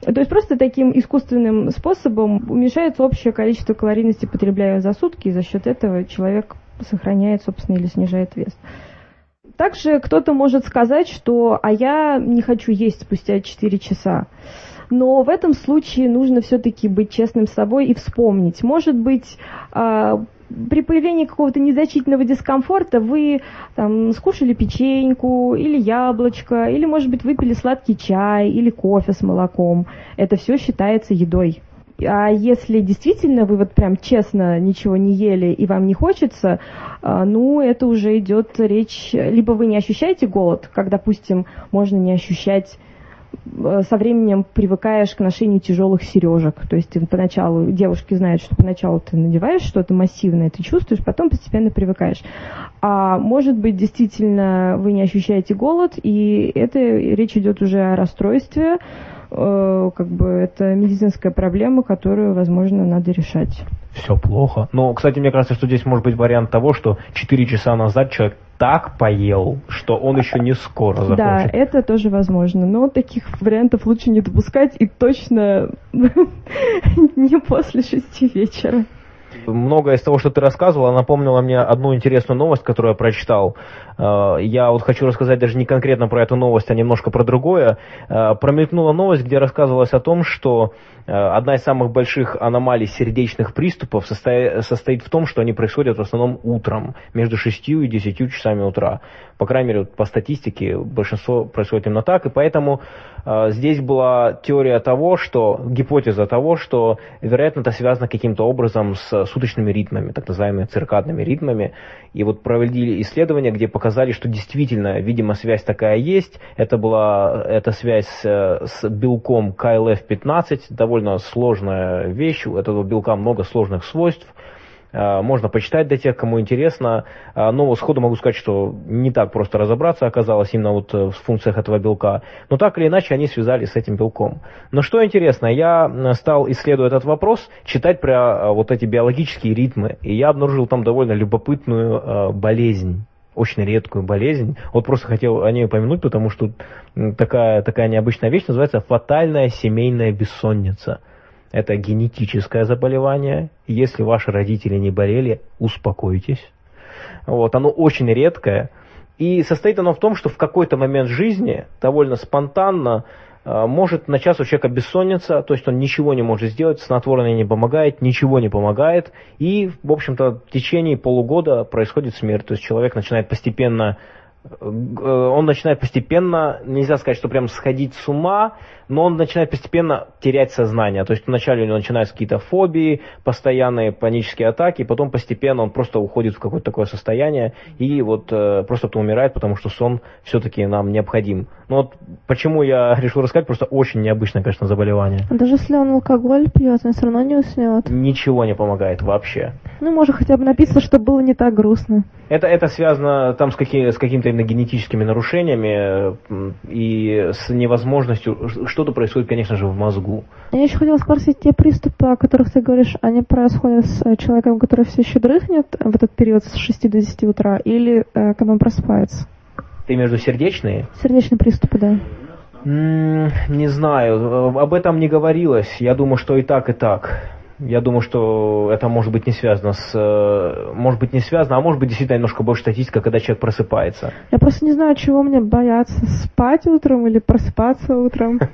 То есть просто таким искусственным способом уменьшается общее количество калорийности, потребляемой за сутки, и за счет этого человек сохраняет, собственно, или снижает вес. Также кто-то может сказать, что «а я не хочу есть спустя 4 часа». Но в этом случае нужно все-таки быть честным с собой и вспомнить. Может быть, а, при появлении какого-то незначительного дискомфорта вы там, скушали печеньку или яблочко, или, может быть, выпили сладкий чай или кофе с молоком. Это все считается едой. А если действительно вы вот прям честно ничего не ели и вам не хочется, а, ну, это уже идет речь, либо вы не ощущаете голод, как, допустим, можно не ощущать со временем привыкаешь к ношению тяжелых сережек. То есть ты поначалу, девушки знают, что поначалу ты надеваешь что-то массивное, ты чувствуешь, потом постепенно привыкаешь. А может быть, действительно, вы не ощущаете голод, и это речь идет уже о расстройстве, э, как бы это медицинская проблема, которую, возможно, надо решать. Все плохо. Но, кстати, мне кажется, что здесь может быть вариант того, что 4 часа назад человек так поел, что он еще не скоро захочет. Да, это тоже возможно. Но таких вариантов лучше не допускать и точно не после шести вечера. Многое из того, что ты рассказывала, напомнило мне одну интересную новость, которую я прочитал. Э, я вот хочу рассказать даже не конкретно про эту новость, а немножко про другое. Э, промелькнула новость, где рассказывалось о том, что э, одна из самых больших аномалий сердечных приступов состоит в том, что они происходят в основном утром, между 6 и 10 часами утра. По крайней мере, по статистике большинство происходит именно так, и поэтому здесь была теория того, что, гипотеза того, что, вероятно, это связано каким-то образом с суточными ритмами, так называемыми циркадными ритмами. И вот проводили исследования, где показали, что действительно, видимо, связь такая есть. Это была эта связь с, с белком KLF-15, довольно сложная вещь. У этого белка много сложных свойств. А, можно почитать для тех, кому интересно. А, но сходу могу сказать, что не так просто разобраться оказалось именно вот в функциях этого белка. Но так или иначе они связались с этим белком. Но что интересно, я стал, исследуя этот вопрос, читать про вот эти биологические ритмы. И я обнаружил там довольно любопытную болезнь очень редкую болезнь. Вот просто хотел о ней упомянуть, потому что такая, такая необычная вещь называется фатальная семейная бессонница. Это генетическое заболевание. Если ваши родители не болели, успокойтесь. Вот, оно очень редкое. И состоит оно в том, что в какой-то момент жизни довольно спонтанно а, может начаться у человека бессонница, то есть он ничего не может сделать, снотворное не помогает, ничего не помогает, и, в общем-то, в течение полугода происходит смерть, то есть человек начинает постепенно Э, он начинает постепенно, нельзя сказать, что прям сходить с ума, но он начинает постепенно терять сознание. То есть вначале у него начинаются какие-то фобии, постоянные панические атаки, потом постепенно он просто уходит в какое-то такое состояние и вот э, просто умирает, потому что сон все-таки нам необходим. Но вот почему я решил рассказать, просто очень необычное, конечно, заболевание. Даже если он алкоголь пьет, он все равно не уснет. Ничего не помогает вообще. Ну, может хотя бы написано, чтобы было не так грустно. Это, это связано там с, какими, с каким-то именно генетическими нарушениями и с невозможностью, что-то происходит, конечно же, в мозгу. Я еще хотела спросить, те приступы, о которых ты говоришь, они происходят с э, человеком, который все еще дрыхнет в этот период с 6 до 10 утра, или э, когда он просыпается? Ты между сердечные? Сердечные приступы, да. Не знаю, об этом не говорилось. Я думаю, что и так, и так. Я думаю, что это может быть не связано с... Э, может быть не связано, а может быть действительно немножко больше статистика, когда человек просыпается. Я просто не знаю, чего мне бояться. Спать утром или просыпаться утром.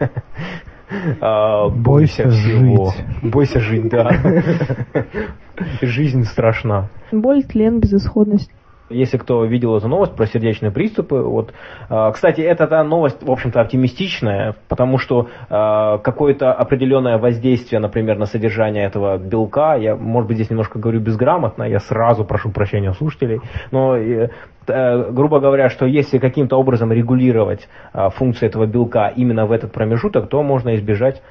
А, бойся всего. Бойся жить, да. Жизнь страшна. Боль, тлен, безысходность. Если кто видел эту новость про сердечные приступы, вот, э, кстати, эта та новость, в общем-то, оптимистичная, потому что э, какое-то определенное воздействие, например, на содержание этого белка, я, может быть, здесь немножко говорю безграмотно, я сразу прошу прощения у слушателей, но э, грубо говоря, что если каким-то образом регулировать э, функции этого белка именно в этот промежуток, то можно избежать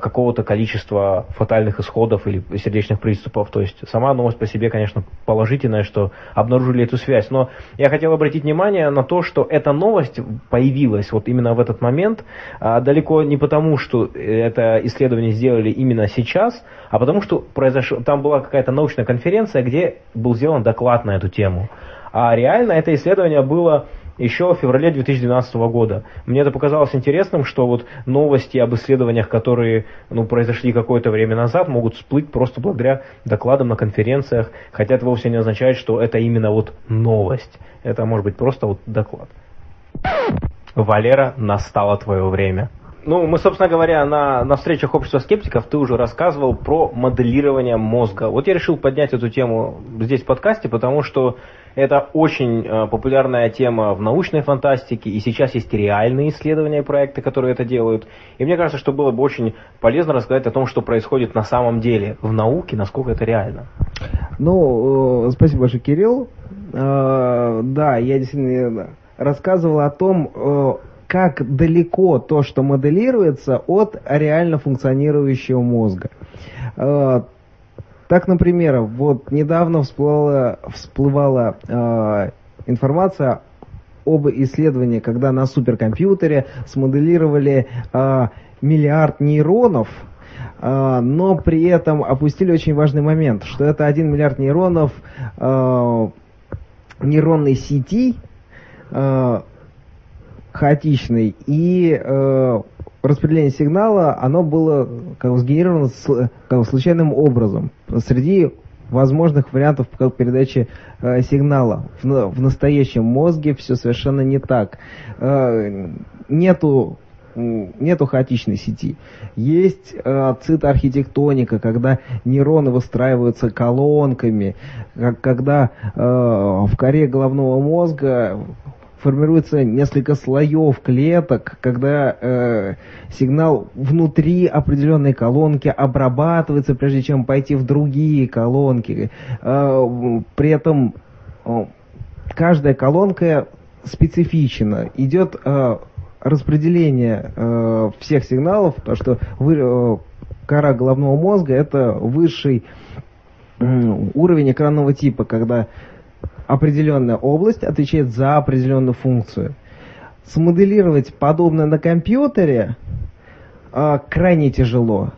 какого-то количества фатальных исходов или сердечных приступов. То есть сама новость по себе, конечно, положительная, что обнаружили эту связь. Но я хотел обратить внимание на то, что эта новость появилась вот именно в этот момент, далеко не потому, что это исследование сделали именно сейчас, а потому что произошло, там была какая-то научная конференция, где был сделан доклад на эту тему. А реально это исследование было еще в феврале 2012 года. Мне это показалось интересным, что вот новости об исследованиях, которые ну, произошли какое-то время назад, могут всплыть просто благодаря докладам на конференциях, хотя это вовсе не означает, что это именно вот новость. Это может быть просто вот доклад. Валера, настало твое время. Ну, мы, собственно говоря, на, на встречах общества скептиков ты уже рассказывал про моделирование мозга. Вот я решил поднять эту тему здесь в подкасте, потому что это очень э, популярная тема в научной фантастике, и сейчас есть реальные исследования и проекты, которые это делают. И мне кажется, что было бы очень полезно рассказать о том, что происходит на самом деле в науке, насколько это реально. Ну, э, спасибо большое, Кирилл. Э, да, я действительно рассказывал о том, как далеко то, что моделируется, от реально функционирующего мозга. Так, например, вот недавно всплыла, всплывала э, информация об исследовании, когда на суперкомпьютере смоделировали э, миллиард нейронов, э, но при этом опустили очень важный момент, что это один миллиард нейронов э, нейронной сети, э, хаотичной, и э, распределение сигнала, оно было как бы, сгенерировано с, как бы, случайным образом среди возможных вариантов передачи э, сигнала. В, в настоящем мозге все совершенно не так. Э, нету нету хаотичной сети. Есть э, цитоархитектоника, когда нейроны выстраиваются колонками, как, когда э, в коре головного мозга формируется несколько слоев клеток, когда э, сигнал внутри определенной колонки обрабатывается, прежде чем пойти в другие колонки. Э, при этом э, каждая колонка специфична. Идет э, распределение э, всех сигналов, то что вы, э, кора головного мозга это высший уровень экранного типа, когда определенная область отвечает за определенную функцию. Смоделировать подобное на компьютере э, крайне тяжело.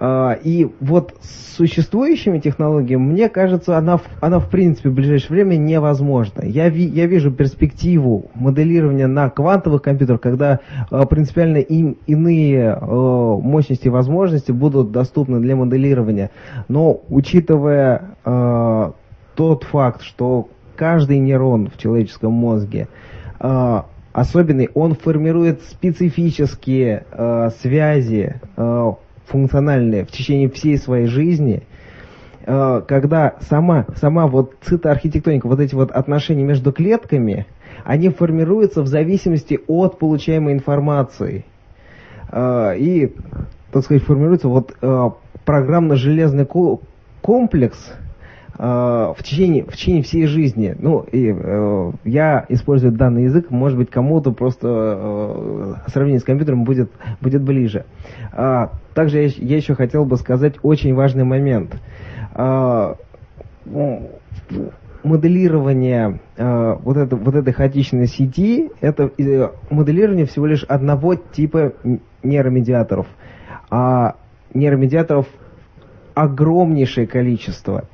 Э, и вот с существующими технологиями, мне кажется, она, она в принципе в ближайшее время невозможна. Я, ви, я вижу перспективу моделирования на квантовых компьютерах, когда э, принципиально им иные э, мощности и возможности будут доступны для моделирования. Но учитывая э, тот факт, что каждый нейрон в человеческом мозге э, особенный, он формирует специфические э, связи э, функциональные в течение всей своей жизни, э, когда сама, сама вот цитоархитектоника, вот эти вот отношения между клетками, они формируются в зависимости от получаемой информации. Э, и, так сказать, формируется вот э, программно-железный комплекс – в течение, в течение всей жизни. Ну, и э, я использую данный язык, может быть, кому-то просто э, сравнение с компьютером будет, будет ближе. А, также я, я еще хотел бы сказать очень важный момент. А, моделирование э, вот, это, вот этой хаотичной сети, это э, моделирование всего лишь одного типа нейромедиаторов. А нейромедиаторов огромнейшее количество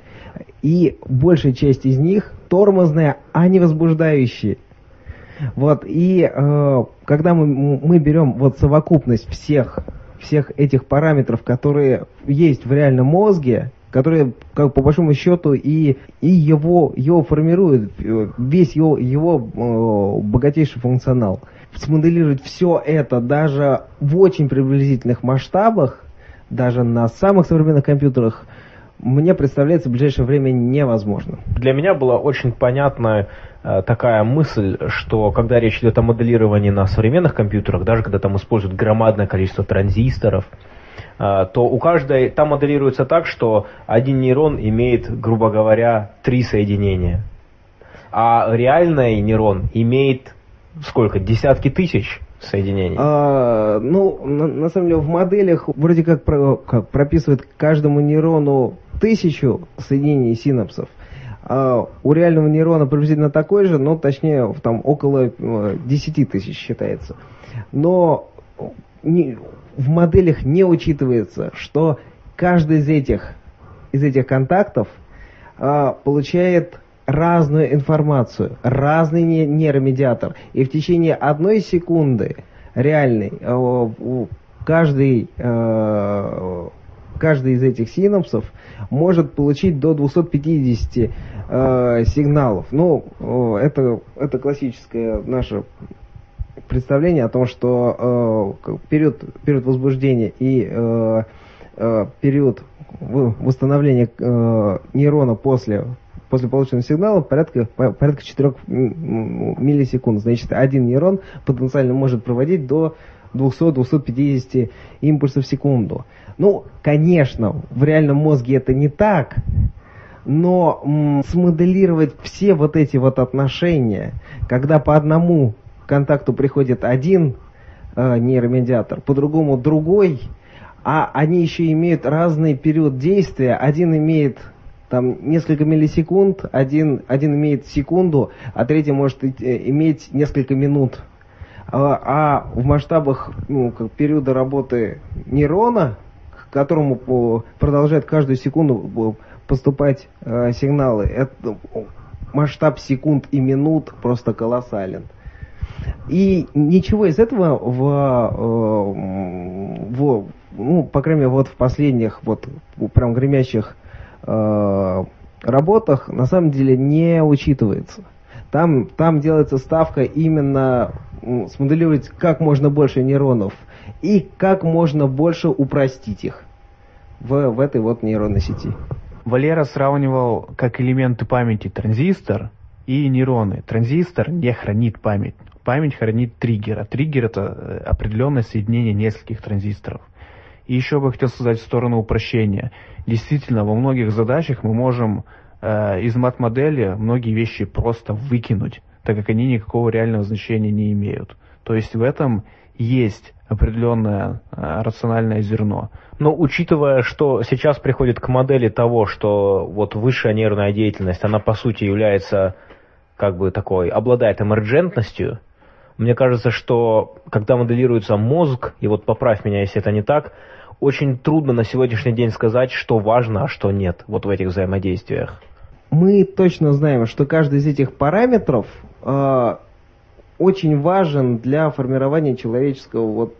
и большая часть из них тормозные, а не возбуждающие. Вот, и э, когда мы, мы берем вот совокупность всех, всех этих параметров, которые есть в реальном мозге, которые, как по большому счету, и, и его, его формируют, весь его, его э, богатейший функционал. Смоделировать все это даже в очень приблизительных масштабах, даже на самых современных компьютерах, мне представляется в ближайшее время невозможно. Для меня была очень понятная э, такая мысль, что когда речь идет о моделировании на современных компьютерах, даже когда там используют громадное количество транзисторов, э, то у каждой там моделируется так, что один нейрон имеет, грубо говоря, три соединения. А реальный нейрон имеет сколько? Десятки тысяч соединений? А, ну, на, на самом деле в моделях вроде как, про, как прописывают каждому нейрону тысячу соединений синапсов. А у реального нейрона приблизительно такой же, но точнее там около 10 э, тысяч считается. Но не, в моделях не учитывается, что каждый из этих, из этих контактов а, получает разную информацию, разный нейромедиатор. И в течение одной секунды реальный э, каждый, э, каждый из этих синапсов может получить до 250 э, сигналов. Ну, это, это классическое наше представление о том, что э, период, период возбуждения и э, э, период восстановления э, нейрона после после полученного сигнала порядка, порядка 4 миллисекунд. Значит, один нейрон потенциально может проводить до 200-250 импульсов в секунду. Ну, конечно, в реальном мозге это не так, но м, смоделировать все вот эти вот отношения, когда по одному контакту приходит один э, нейромедиатор, по-другому другой, а они еще имеют разный период действия. Один имеет там несколько миллисекунд, один, один имеет секунду, а третий может иметь несколько минут. А, а в масштабах ну, как периода работы нейрона, к которому по, продолжает каждую секунду поступать э, сигналы, это, масштаб секунд и минут просто колоссален. И ничего из этого в, э, в ну, по крайней мере, вот в последних, вот прям гремящих э, работах на самом деле не учитывается. Там, там делается ставка именно смоделировать как можно больше нейронов и как можно больше упростить их в, в этой вот нейронной сети. Валера сравнивал как элементы памяти транзистор и нейроны. Транзистор не хранит память. Память хранит триггер, а триггер это э, определенное соединение нескольких транзисторов. И еще бы хотел сказать в сторону упрощения. Действительно, во многих задачах мы можем э, из мат-модели многие вещи просто выкинуть, так как они никакого реального значения не имеют. То есть в этом есть определенное э, рациональное зерно. Но учитывая, что сейчас приходит к модели того, что вот высшая нервная деятельность, она по сути является как бы такой, обладает эмерджентностью, мне кажется, что когда моделируется мозг, и вот поправь меня, если это не так, очень трудно на сегодняшний день сказать, что важно, а что нет вот в этих взаимодействиях. Мы точно знаем, что каждый из этих параметров э, очень важен для формирования человеческого вот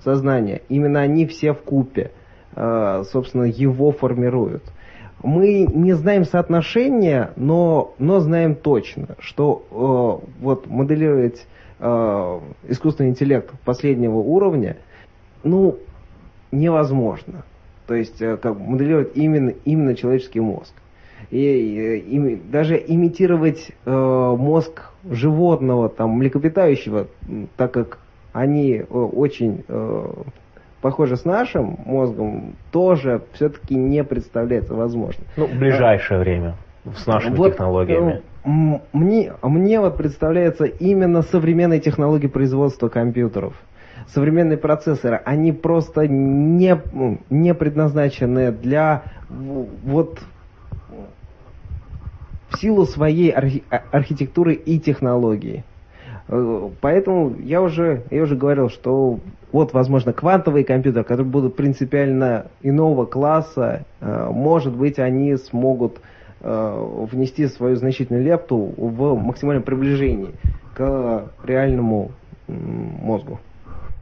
сознания. Именно они все в купе, э, собственно, его формируют. Мы не знаем соотношения, но, но знаем точно, что э, вот моделировать э, искусственный интеллект последнего уровня, ну, невозможно. То есть э, как моделировать именно, именно человеческий мозг. И, и, и даже имитировать э, мозг животного, там, млекопитающего, так как они э, очень э, похожи с нашим мозгом, тоже все-таки не представляется возможным. Ну, в ближайшее а, время с нашими вот, технологиями. Э, мне, мне вот представляется именно современные технологии производства компьютеров современные процессоры, они просто не, ну, не предназначены для вот в силу своей архи а, архитектуры и технологии. Э, поэтому я уже, я уже говорил, что вот, возможно, квантовые компьютеры, которые будут принципиально иного класса, э, может быть, они смогут э, внести свою значительную лепту в максимальном приближении к реальному мозгу.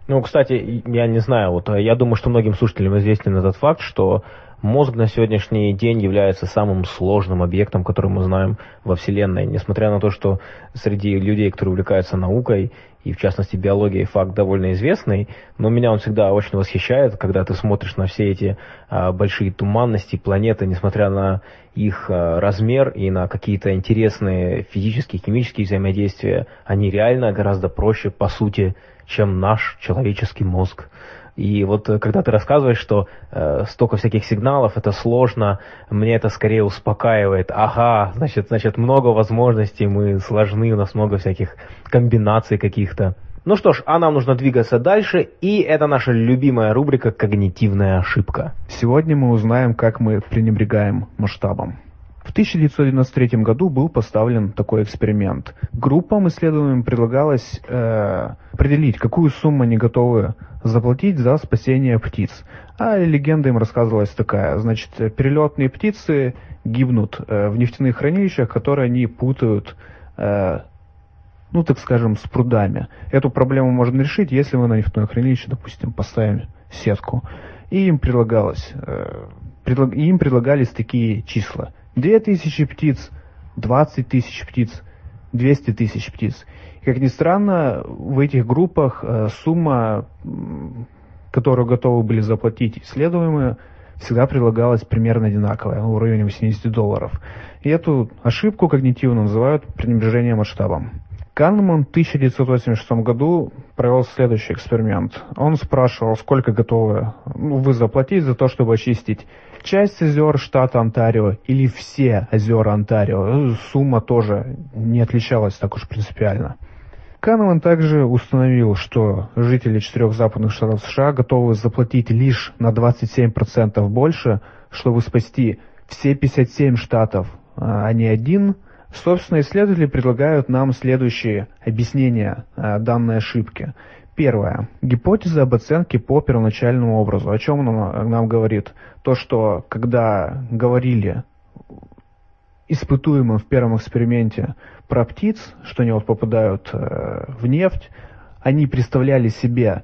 Ну, кстати, я не знаю, вот я думаю, что многим слушателям известен этот факт, что мозг на сегодняшний день является самым сложным объектом, который мы знаем во Вселенной. Несмотря на то, что среди людей, которые увлекаются наукой, и в частности биологией, факт довольно известный, но меня он всегда очень восхищает, когда ты смотришь на все эти а, большие туманности планеты, несмотря на их а, размер и на какие-то интересные физические, химические взаимодействия, они реально гораздо проще, по сути, чем наш человеческий мозг. И вот э, когда ты рассказываешь, что э, столько всяких сигналов, это сложно, мне это скорее успокаивает. Ага, значит, значит много возможностей, мы сложны, у нас много всяких комбинаций каких-то. Ну что ж, а нам нужно двигаться дальше, и это наша любимая рубрика «Когнитивная ошибка». Сегодня мы узнаем, как мы пренебрегаем масштабом. В 1993 году был поставлен такой эксперимент. Группам исследуемым предлагалось э, определить, какую сумму они готовы заплатить за спасение птиц. А легенда им рассказывалась такая. Значит, перелетные птицы гибнут э, в нефтяных хранилищах, которые они путают, э, ну, так скажем, с прудами. Эту проблему можно решить, если мы на нефтяное хранилище, допустим, поставим сетку. И им предлагалось, э, предлаг, им предлагались такие числа – 2000 птиц, 20 тысяч птиц, 200 тысяч птиц. И, как ни странно, в этих группах э, сумма, которую готовы были заплатить исследуемые, всегда предлагалась примерно одинаковая, в районе 80 долларов. И эту ошибку когнитивно называют пренебрежением масштабом. Канеман в 1986 году провел следующий эксперимент. Он спрашивал, сколько готовы ну, вы заплатить за то, чтобы очистить часть озер штата Онтарио или все озера Онтарио. Сумма тоже не отличалась так уж принципиально. Канеман также установил, что жители четырех западных штатов США готовы заплатить лишь на 27% больше, чтобы спасти все 57 штатов, а не один. Собственно, исследователи предлагают нам следующие объяснения а, данной ошибки. Первое. Гипотеза об оценке по первоначальному образу. О чем она нам говорит? То, что когда говорили испытуемым в первом эксперименте про птиц, что они вот попадают э, в нефть, они представляли себе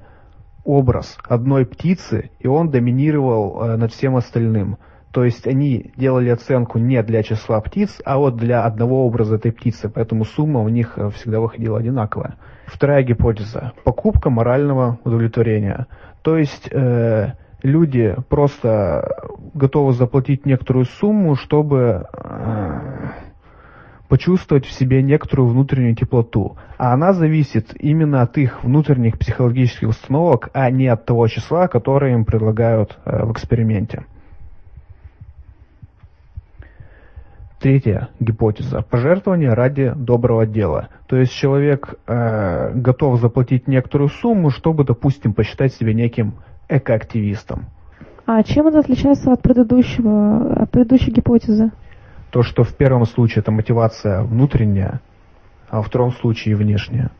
образ одной птицы, и он доминировал э, над всем остальным. То есть они делали оценку не для числа птиц, а вот для одного образа этой птицы, поэтому сумма у них э, всегда выходила одинаковая. Вторая гипотеза. Покупка морального удовлетворения. То есть э, люди просто готовы заплатить некоторую сумму, чтобы э, почувствовать в себе некоторую внутреннюю теплоту. А она зависит именно от их внутренних психологических установок, а не от того числа, которое им предлагают э, в эксперименте. Третья гипотеза. Пожертвование ради доброго дела. То есть человек э, готов заплатить некоторую сумму, чтобы, допустим, посчитать себя неким экоактивистом. А чем это отличается от предыдущего, от предыдущей гипотезы? То, что в первом случае это мотивация внутренняя, а во втором случае внешняя.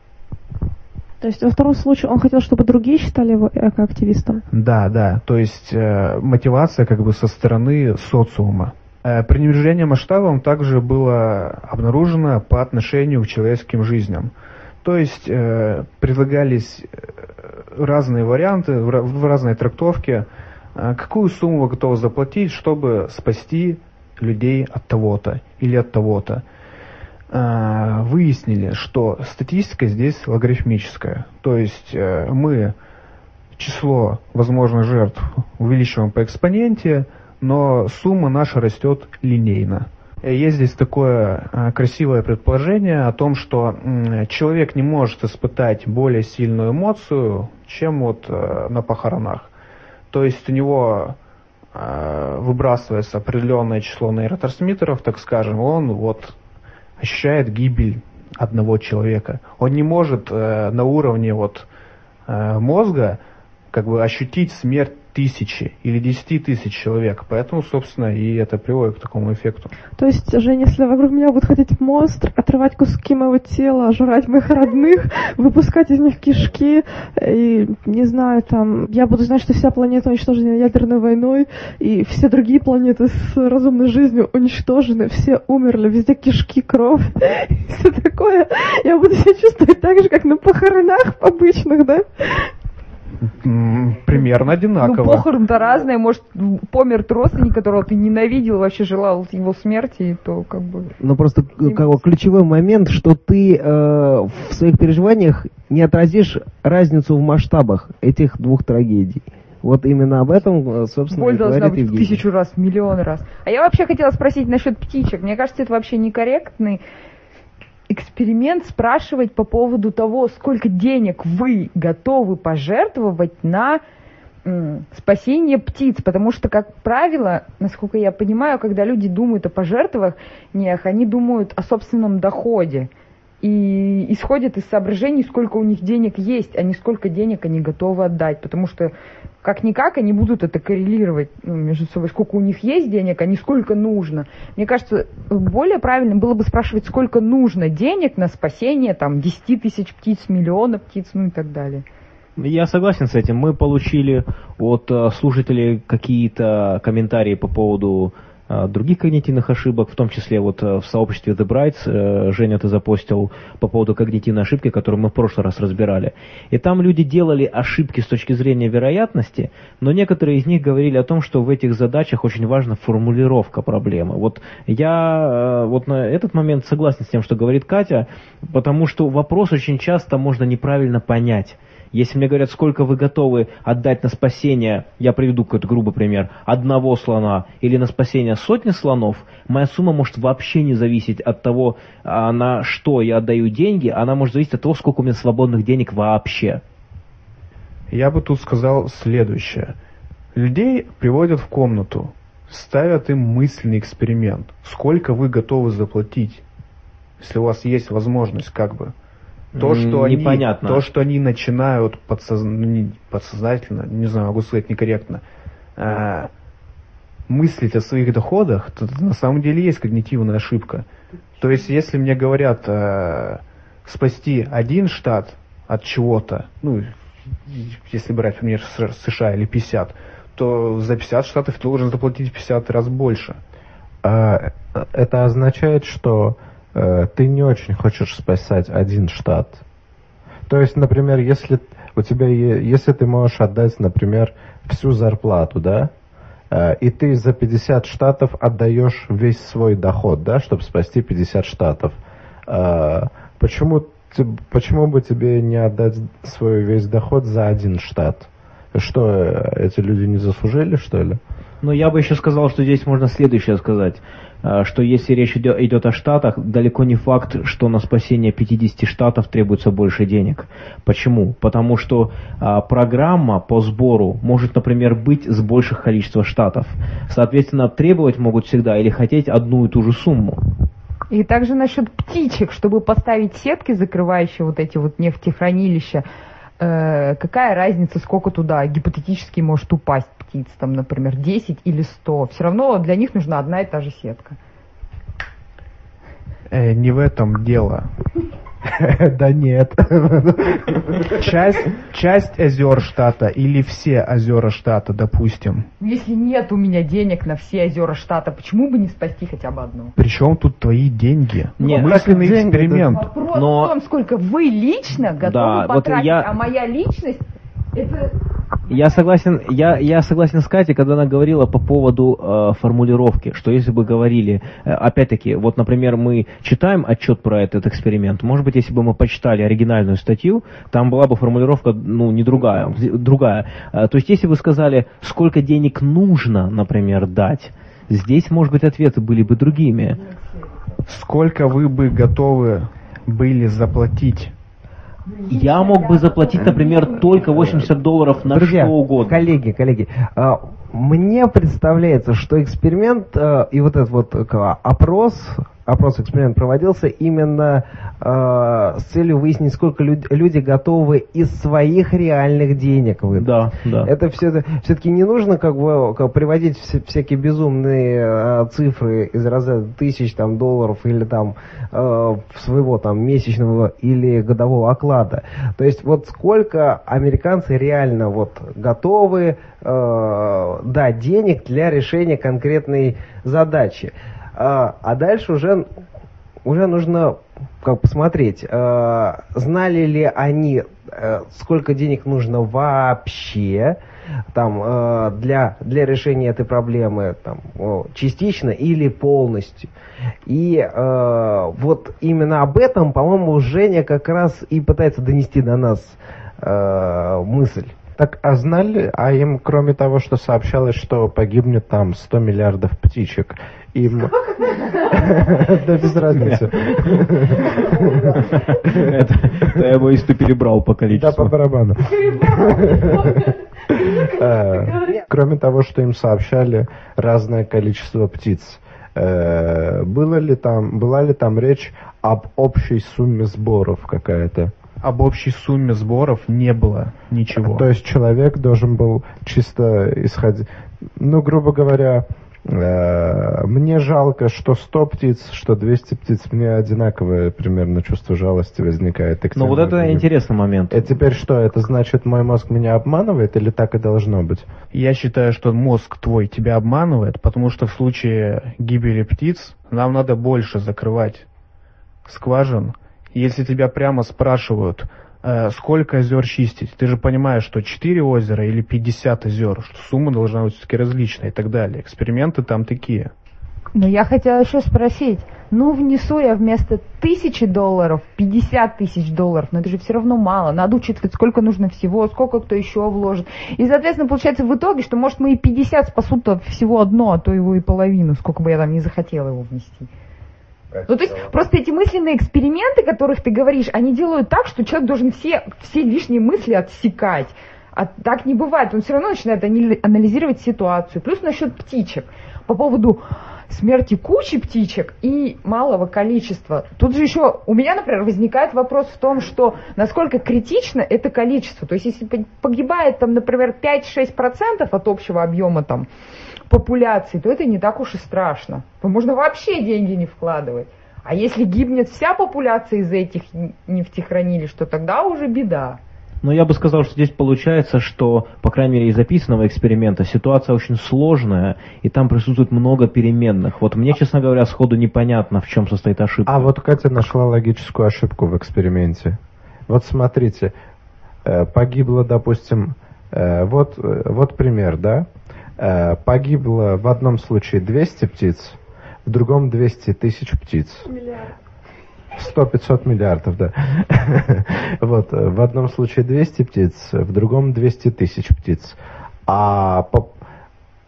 То есть во втором случае он хотел, чтобы другие считали его экоактивистом? Да, да. То есть э, мотивация как бы со стороны социума. Э, пренебрежение масштабом также было обнаружено по отношению к человеческим жизням. То есть э, предлагались э, разные варианты, в разные трактовки, э, какую сумму вы готовы заплатить, чтобы спасти людей от того-то или от того-то. Э, выяснили, что статистика здесь логарифмическая. То есть э, мы число возможных жертв увеличиваем по экспоненте, но сумма наша растет линейно. Есть здесь такое а, красивое предположение о том, что человек не может испытать более сильную эмоцию, чем вот э, на похоронах. То есть у него э, выбрасывается определенное число нейротрансмиттеров, так скажем, он вот ощущает гибель одного человека. Он не может э, на уровне вот мозга как бы ощутить смерть тысячи или десяти тысяч человек. Поэтому, собственно, и это приводит к такому эффекту. То есть, Жень, если вокруг меня будут ходить монстр, отрывать куски моего тела, жрать моих родных, выпускать из них кишки, и, не знаю, там, я буду знать, что вся планета уничтожена ядерной войной, и все другие планеты с разумной жизнью уничтожены, все умерли, везде кишки, кровь, все такое. Я буду себя чувствовать так же, как на похоронах обычных, да? Примерно одинаково. Ну, похорон-то разные. Может, помер родственник, которого ты ненавидел, вообще желал его смерти, то как бы... Ну, просто как бы, ключевой момент, что ты э, в своих переживаниях не отразишь разницу в масштабах этих двух трагедий. Вот именно об этом, э, собственно, Боль должна быть Евгений. в тысячу раз, в миллион раз. А я вообще хотела спросить насчет птичек. Мне кажется, это вообще некорректный эксперимент спрашивать по поводу того, сколько денег вы готовы пожертвовать на спасение птиц, потому что, как правило, насколько я понимаю, когда люди думают о пожертвованиях, они думают о собственном доходе. И исходят из соображений, сколько у них денег есть, а не сколько денег они готовы отдать, потому что как-никак они будут это коррелировать ну, между собой, сколько у них есть денег, а не сколько нужно. Мне кажется, более правильно было бы спрашивать, сколько нужно денег на спасение там 10 тысяч птиц, миллиона птиц, ну и так далее. Я согласен с этим. Мы получили от э, слушателей какие-то комментарии по поводу других когнитивных ошибок, в том числе вот э, в сообществе The Brights, э, Женя, ты запостил по поводу когнитивной ошибки, которую мы в прошлый раз разбирали. И там люди делали ошибки с точки зрения вероятности, но некоторые из них говорили о том, что в этих задачах очень важна формулировка проблемы. Вот я вот на этот момент согласен с тем, что говорит Катя, потому что вопрос очень часто можно неправильно понять. Если мне говорят, сколько вы готовы отдать на спасение, я приведу какой-то грубый пример, одного слона или на спасение сотни слонов, моя сумма может вообще не зависеть от того, а, на что я отдаю деньги, она может зависеть от того, сколько у меня свободных денег вообще. Я бы тут сказал следующее. Людей приводят в комнату, ставят им мысленный эксперимент. Сколько вы готовы заплатить, если у вас есть возможность как бы То, что они, Непонятно. то, что они начинают подсоз- ну, не подсознательно, не знаю, могу сказать некорректно, э, мыслить о своих доходах, то на самом деле есть когнитивная ошибка. То есть, если мне говорят э, спасти один штат от чего-то, ну, если брать, например, США или 50, то за 50 штатов ты должен заплатить в 50 раз больше. А, это означает, что э, ты не очень хочешь спасать один штат. То есть, например, если у тебя, если ты можешь отдать, например, всю зарплату, да, э, и ты за 50 штатов отдаешь весь свой доход, да, чтобы спасти 50 штатов, э, почему, почему бы тебе не отдать свой весь доход за один штат? Что, э, эти люди не заслужили, что ли? Но я бы еще сказал, что здесь можно следующее сказать, э, что если речь идет, идет о штатах, далеко не факт, что на спасение 50 штатов требуется больше денег. Почему? Потому что а, программа по сбору может, например, быть с больших количества штатов. Соответственно, требовать могут всегда или хотеть одну и ту же сумму. И также насчет птичек, чтобы поставить сетки, закрывающие вот эти вот нефтехранилища, э, какая разница, сколько туда гипотетически может упасть птиц, там, например, 10 или 100. Все равно для них нужна одна и та же сетка. Э, не в этом дело. Да нет. Часть, часть озер штата или все озера штата, допустим. Если нет у меня денег на все озера штата, почему бы не спасти хотя бы одно? Причем тут твои деньги? Нет, Мысленный деньги, эксперимент. Вопрос Но- в том, сколько вы лично готовы Да, вот потратить, я- а моя личность это Я согласен, я, я согласен с Катей, когда она говорила по поводу э, формулировки, что если бы говорили, э, опять-таки, вот, например, мы читаем отчет про этот эксперимент, может быть, если бы мы почитали оригинальную статью, там была бы формулировка, ну, не другая, другая. Э, то есть, если бы сказали, сколько денег нужно, например, дать, здесь, может быть, ответы были бы другими. Сколько вы бы готовы были заплатить? Я мог бы заплатить, например, только 80 долларов на Друзья, что угодно. коллеги, коллеги, а, мне представляется, что эксперимент а, и вот этот вот к- опрос, опрос эксперимент проводился именно а, с целью выяснить, сколько люд- люди готовы из своих реальных денег выдать. Да, да. Это все все-таки не нужно как бы как, приводить все- всякие безумные э, цифры из разряда тысяч там долларов или там э, своего там месячного или годового оклада. То есть вот сколько американцы реально вот готовы э, дать денег для решения конкретной задачи. А, а дальше уже уже нужно как посмотреть, э, знали ли они, э, сколько денег нужно вообще там, э, для, для решения этой проблемы там, частично или полностью. И э, вот именно об этом, по-моему, Женя как раз и пытается донести до нас мысль. Так, а знали, а им, кроме того, что сообщалось, что погибнет там 100 миллиардов птичек, им... Да без разницы. Это я бы если перебрал по Да, количеству. по барабану. Э, Кроме того, что им сообщали разное количество птиц, э, было ли там, была ли там речь об общей сумме сборов какая-то? Об общей сумме сборов не было ничего. То есть человек должен был чисто исходить... Ну, грубо говоря, э, мне жалко, что 100 птиц, что 200 птиц. Мне одинаковое примерно чувство жалости возникает. Ну вот это интересный момент. И теперь что, это значит, мой мозг меня обманывает или так и должно быть? Я считаю, что мозг твой тебя обманывает, потому что в случае гибели птиц нам надо больше закрывать скважин. Если тебя прямо спрашивают, э, сколько озер чистить, ты же понимаешь, что 4 озера или 50 озер, что сумма должна быть все-таки различная и так далее. Эксперименты там такие. Но я хотела еще спросить, ну внесу я вместо тысячи долларов 50 тысяч долларов, но это же все равно мало, надо учитывать, сколько нужно всего, сколько кто еще вложит. И, соответственно, получается в итоге, что может мы и 50 спасут всего одно, а то его и половину, сколько бы я там не захотела его внести. Ну, то есть, просто эти мысленные эксперименты, о которых ты говоришь, они делают так, что человек должен все, все лишние мысли отсекать. А так не бывает. Он все равно начинает анализировать ситуацию. Плюс насчет птичек. По поводу смерти кучи птичек и малого количества. Тут же еще у меня, например, возникает вопрос в том, что насколько критично это количество. То есть если погибает, там, например, 5-6% от общего объема там, популяции, то это не так уж и страшно. То можно вообще деньги не вкладывать. А если гибнет вся популяция из этих нефтехранилищ, то тогда уже беда. Но я бы сказал, что здесь получается, что, по крайней мере, из записанного эксперимента ситуация очень сложная, и там присутствует много переменных. Вот мне, честно говоря, сходу непонятно, в чем состоит ошибка. А вот Катя нашла логическую ошибку в эксперименте. Вот смотрите, э, погибло, допустим, э, вот, э, вот пример, да? Погибло в одном случае 200 птиц, в другом 200 тысяч птиц. Миллиард. 100-500 миллиардов, да. вот, в одном случае 200 птиц, в другом 200 тысяч птиц. А,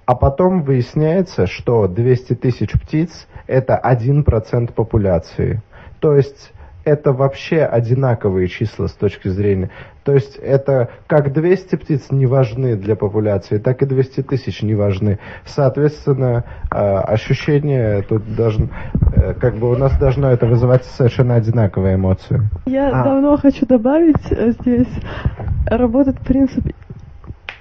а потом выясняется, что 200 тысяч птиц – это 1% популяции. То есть это вообще одинаковые числа с точки зрения. То есть это как 200 птиц не важны для популяции, так и 200 тысяч не важны. Соответственно, э, ощущение тут должно, э, как бы у нас должно это вызывать совершенно одинаковые эмоции. Я а. давно хочу добавить э, здесь, работает принцип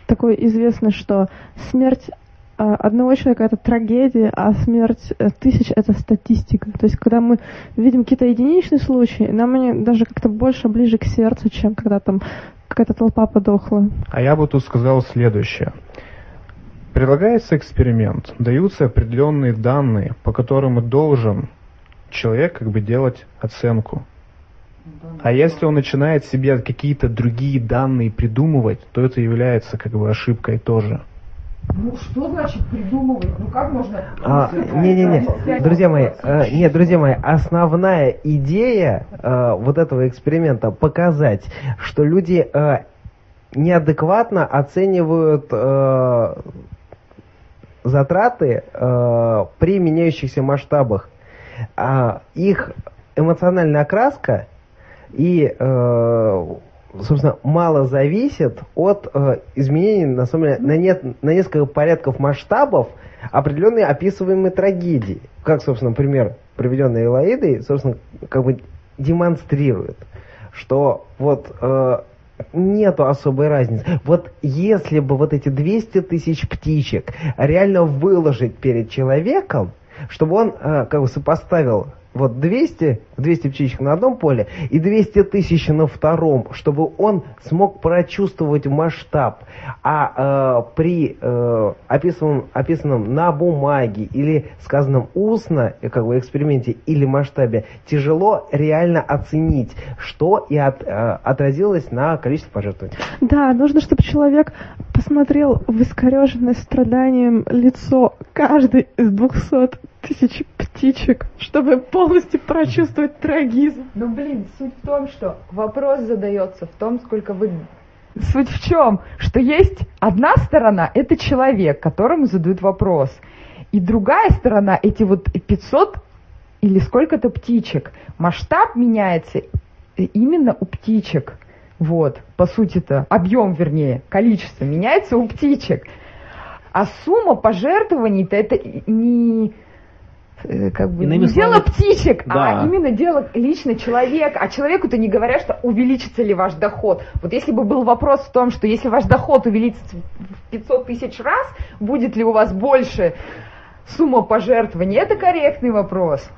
такой известный, что смерть одного человека это трагедия, а смерть э, тысяч это статистика. То есть, когда мы видим какие-то единичные случаи, нам они даже как-то больше ближе к сердцу, чем когда там какая-то толпа подохла. А я бы тут сказал следующее. Предлагается эксперимент, даются определенные данные, по которым должен человек как бы делать оценку. А если он начинает себе какие-то другие данные придумывать, то это является как бы ошибкой тоже. Ну, что значит придумывать? Ну, как можно... А, Не-не-не, друзья мои, э, нет, друзья мои, основная идея э, вот этого эксперимента показать, что люди э, неадекватно оценивают э, затраты э, при меняющихся масштабах. А их эмоциональная окраска и э, собственно, мало зависит от э, изменений на, самом деле, на, нет, на несколько порядков масштабов определенной описываемой трагедии. Как, собственно, пример, приведенный Элоидой, собственно, как бы демонстрирует, что вот э, нету особой разницы. Вот если бы вот эти 200 тысяч птичек реально выложить перед человеком, чтобы он э, как бы сопоставил вот 200, 200 птичек на одном поле и 200 тысяч на втором, чтобы он смог прочувствовать масштаб. А э, при э, описанном, описанном на бумаге или сказанном устно, э, как бы эксперименте или масштабе, тяжело реально оценить, что и от, э, отразилось на количестве пожертвований. Да, нужно, чтобы человек посмотрел в искореженное страданием лицо каждой из 200 тысяч птичек, чтобы полностью прочувствовать трагизм. Ну, блин, суть в том, что вопрос задается в том, сколько вы... Суть в чем? Что есть одна сторона, это человек, которому задают вопрос. И другая сторона, эти вот 500 или сколько-то птичек. Масштаб меняется именно у птичек. Вот, по сути-то, объем, вернее, количество меняется у птичек. А сумма пожертвований-то это не как бы Иными не дело птичек, а да. а именно дело лично человека. А человеку-то не говорят, что увеличится ли ваш доход. Вот если бы был вопрос в том, что если ваш доход увеличится в 500 тысяч раз, будет ли у вас больше сумма пожертвований, это корректный вопрос.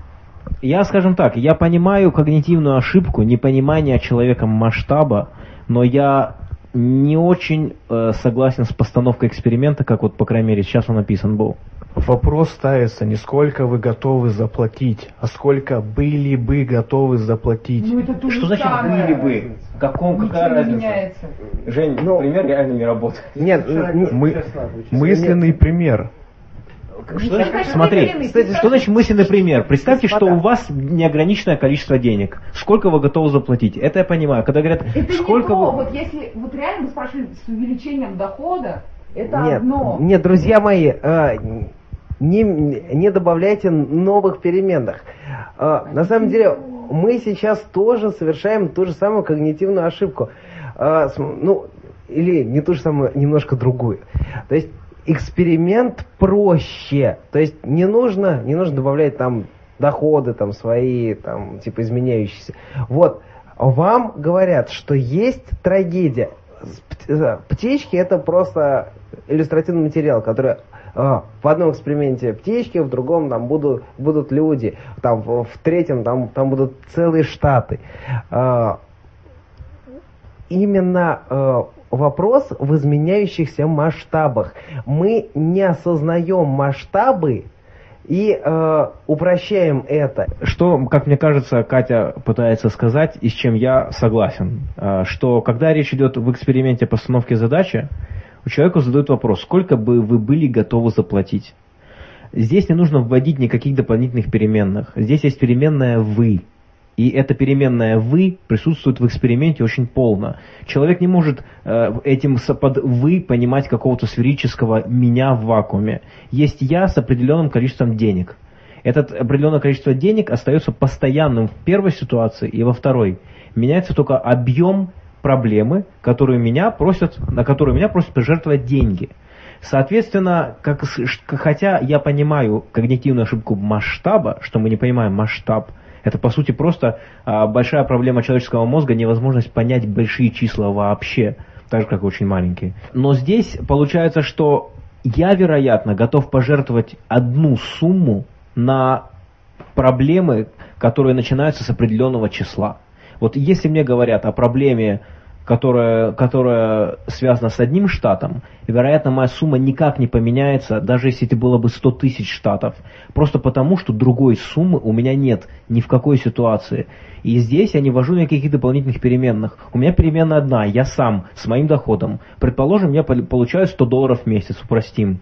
Я, скажем так, я понимаю когнитивную ошибку, непонимание человеком масштаба, но я не очень э, согласен с постановкой эксперимента, как вот, по крайней мере, сейчас он написан был. Вопрос ставится не сколько вы готовы заплатить, а сколько были бы готовы заплатить. Ну, это Что значит были бы? Каком, какая разница? Меняется. Жень, ну, пример реально не работает. Нет, мы, мысленный нет. пример. Что значит, смотри, что значит мысленный пример? Представьте, что у вас неограниченное количество денег. Сколько вы готовы заплатить? Это я понимаю. Когда говорят, это сколько не то. вы... Вот если вот реально мы спрашивали с увеличением дохода, это нет, одно. Нет, друзья мои, э, не, не добавляйте новых переменных. А, на самом деле, мы сейчас тоже совершаем ту же самую когнитивную ошибку. А, ну, или не ту же самую, немножко другую. То есть, эксперимент проще. То есть не нужно, не нужно добавлять там доходы там свои, там, типа изменяющиеся. Вот, вам говорят, что есть трагедия. Э, птички это просто иллюстративный материал, который в одном эксперименте птички, в другом там будут, будут люди, там, в, в третьем там, там будут целые штаты. А, именно а, вопрос в изменяющихся масштабах. Мы не осознаем масштабы и э, упрощаем это. Что, как мне кажется, Катя пытается сказать, и с чем я согласен, э, что когда речь идет в эксперименте постановки задачи, у человека задают вопрос, сколько бы вы были готовы заплатить. Здесь не нужно вводить никаких дополнительных переменных. Здесь есть переменная «вы». И эта переменная «вы» присутствует в эксперименте очень полно. Человек не может э, этим под «вы» понимать какого-то сферического «меня» в вакууме. Есть «я» с определенным количеством денег. Это определенное количество денег остается постоянным в первой ситуации и во второй. Меняется только объем проблемы, которые меня просят, на которые меня просят пожертвовать деньги. Соответственно, как, хотя я понимаю когнитивную ошибку масштаба, что мы не понимаем масштаб, это, по сути, просто а, большая проблема человеческого мозга, невозможность понять большие числа вообще, так же, как и очень маленькие. Но здесь получается, что я, вероятно, готов пожертвовать одну сумму на проблемы, которые начинаются с определенного числа. Вот если мне говорят о проблеме которая, которая связана с одним штатом, вероятно, моя сумма никак не поменяется, даже если это было бы 100 тысяч штатов, просто потому, что другой суммы у меня нет ни в какой ситуации. И здесь я не ввожу никаких дополнительных переменных. У меня переменная одна, я сам, с моим доходом. Предположим, я получаю 100 долларов в месяц, упростим.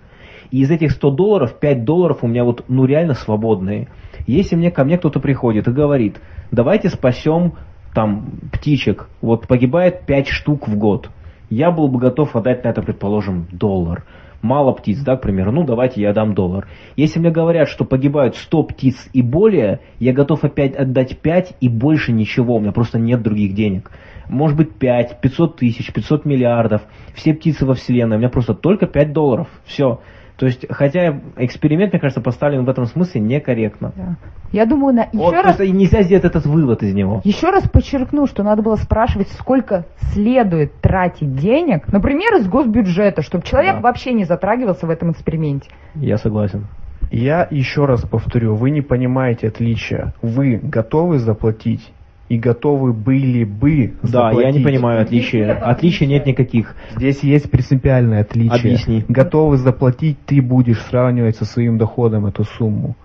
И из этих 100 долларов, 5 долларов у меня вот, ну, реально свободные. Если мне ко мне кто-то приходит и говорит, давайте спасем там птичек, вот погибает 5 штук в год. Я был бы готов отдать на это, предположим, доллар. Мало птиц, да, к примеру, ну давайте я дам доллар. Если мне говорят, что погибают 100 птиц и более, я готов опять отдать 5 и больше ничего, у меня просто нет других денег. Может быть 5, 500 тысяч, 500 миллиардов, все птицы во вселенной, у меня просто только 5 долларов, все. То есть, хотя эксперимент, мне кажется, поставлен в этом смысле некорректно. Да. Я думаю, на... еще вот, раз... нельзя сделать этот вывод из него. Еще раз подчеркну, что надо было спрашивать, сколько следует тратить денег, например, из госбюджета, чтобы человек да. вообще не затрагивался в этом эксперименте. Я согласен. Я еще раз повторю, вы не понимаете отличия. Вы готовы заплатить и готовы были бы Да, я не понимаю отличия. Отличий нет никаких. Здесь есть принципиальное отличие. Объясни. Готовы заплатить, ты будешь сравнивать со своим доходом эту сумму.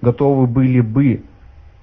Готовы были бы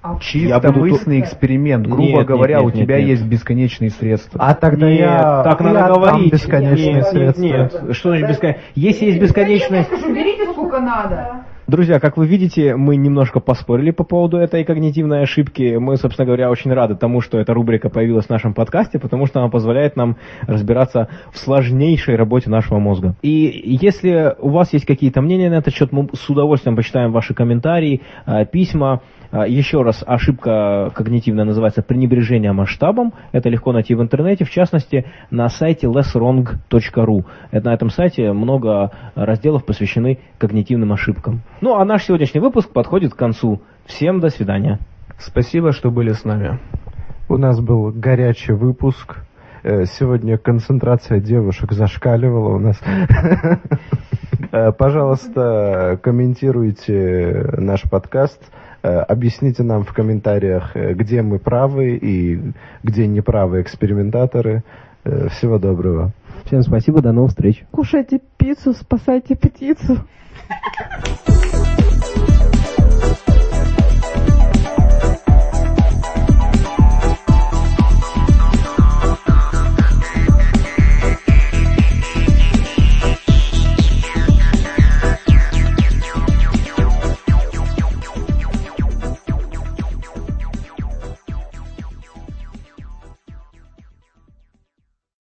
а Чисто мысленный эксперимент. Грубо нет, говоря, нет, нет, у тебя нет, нет. есть бесконечные средства. А тогда нет, я... Так надо я говорить. бесконечные нет, средства. Нет, нет. Что значит бесконечные? Если есть бесконечные... Берите сколько надо. Друзья, как вы видите, мы немножко поспорили по поводу этой когнитивной ошибки. Мы, собственно говоря, очень рады тому, что эта рубрика появилась в нашем подкасте, потому что она позволяет нам разбираться в сложнейшей работе нашего мозга. И если у вас есть какие-то мнения на этот счет, мы с удовольствием почитаем ваши комментарии, э, письма. Э, еще раз, ошибка когнитивная называется пренебрежение масштабом. Это легко найти в интернете, в частности, на сайте lesswrong.ru. На этом сайте много разделов посвящены когнитивным ошибкам. Ну, а наш сегодняшний выпуск подходит к концу. Всем до свидания. Спасибо, что были с нами. У нас был горячий выпуск. Э, сегодня концентрация девушек зашкаливала у нас. Э, пожалуйста, комментируйте наш подкаст. Э, объясните нам в комментариях, где мы правы и где неправы экспериментаторы. Всего доброго. Всем спасибо, до новых встреч. Кушайте пиццу, спасайте птицу.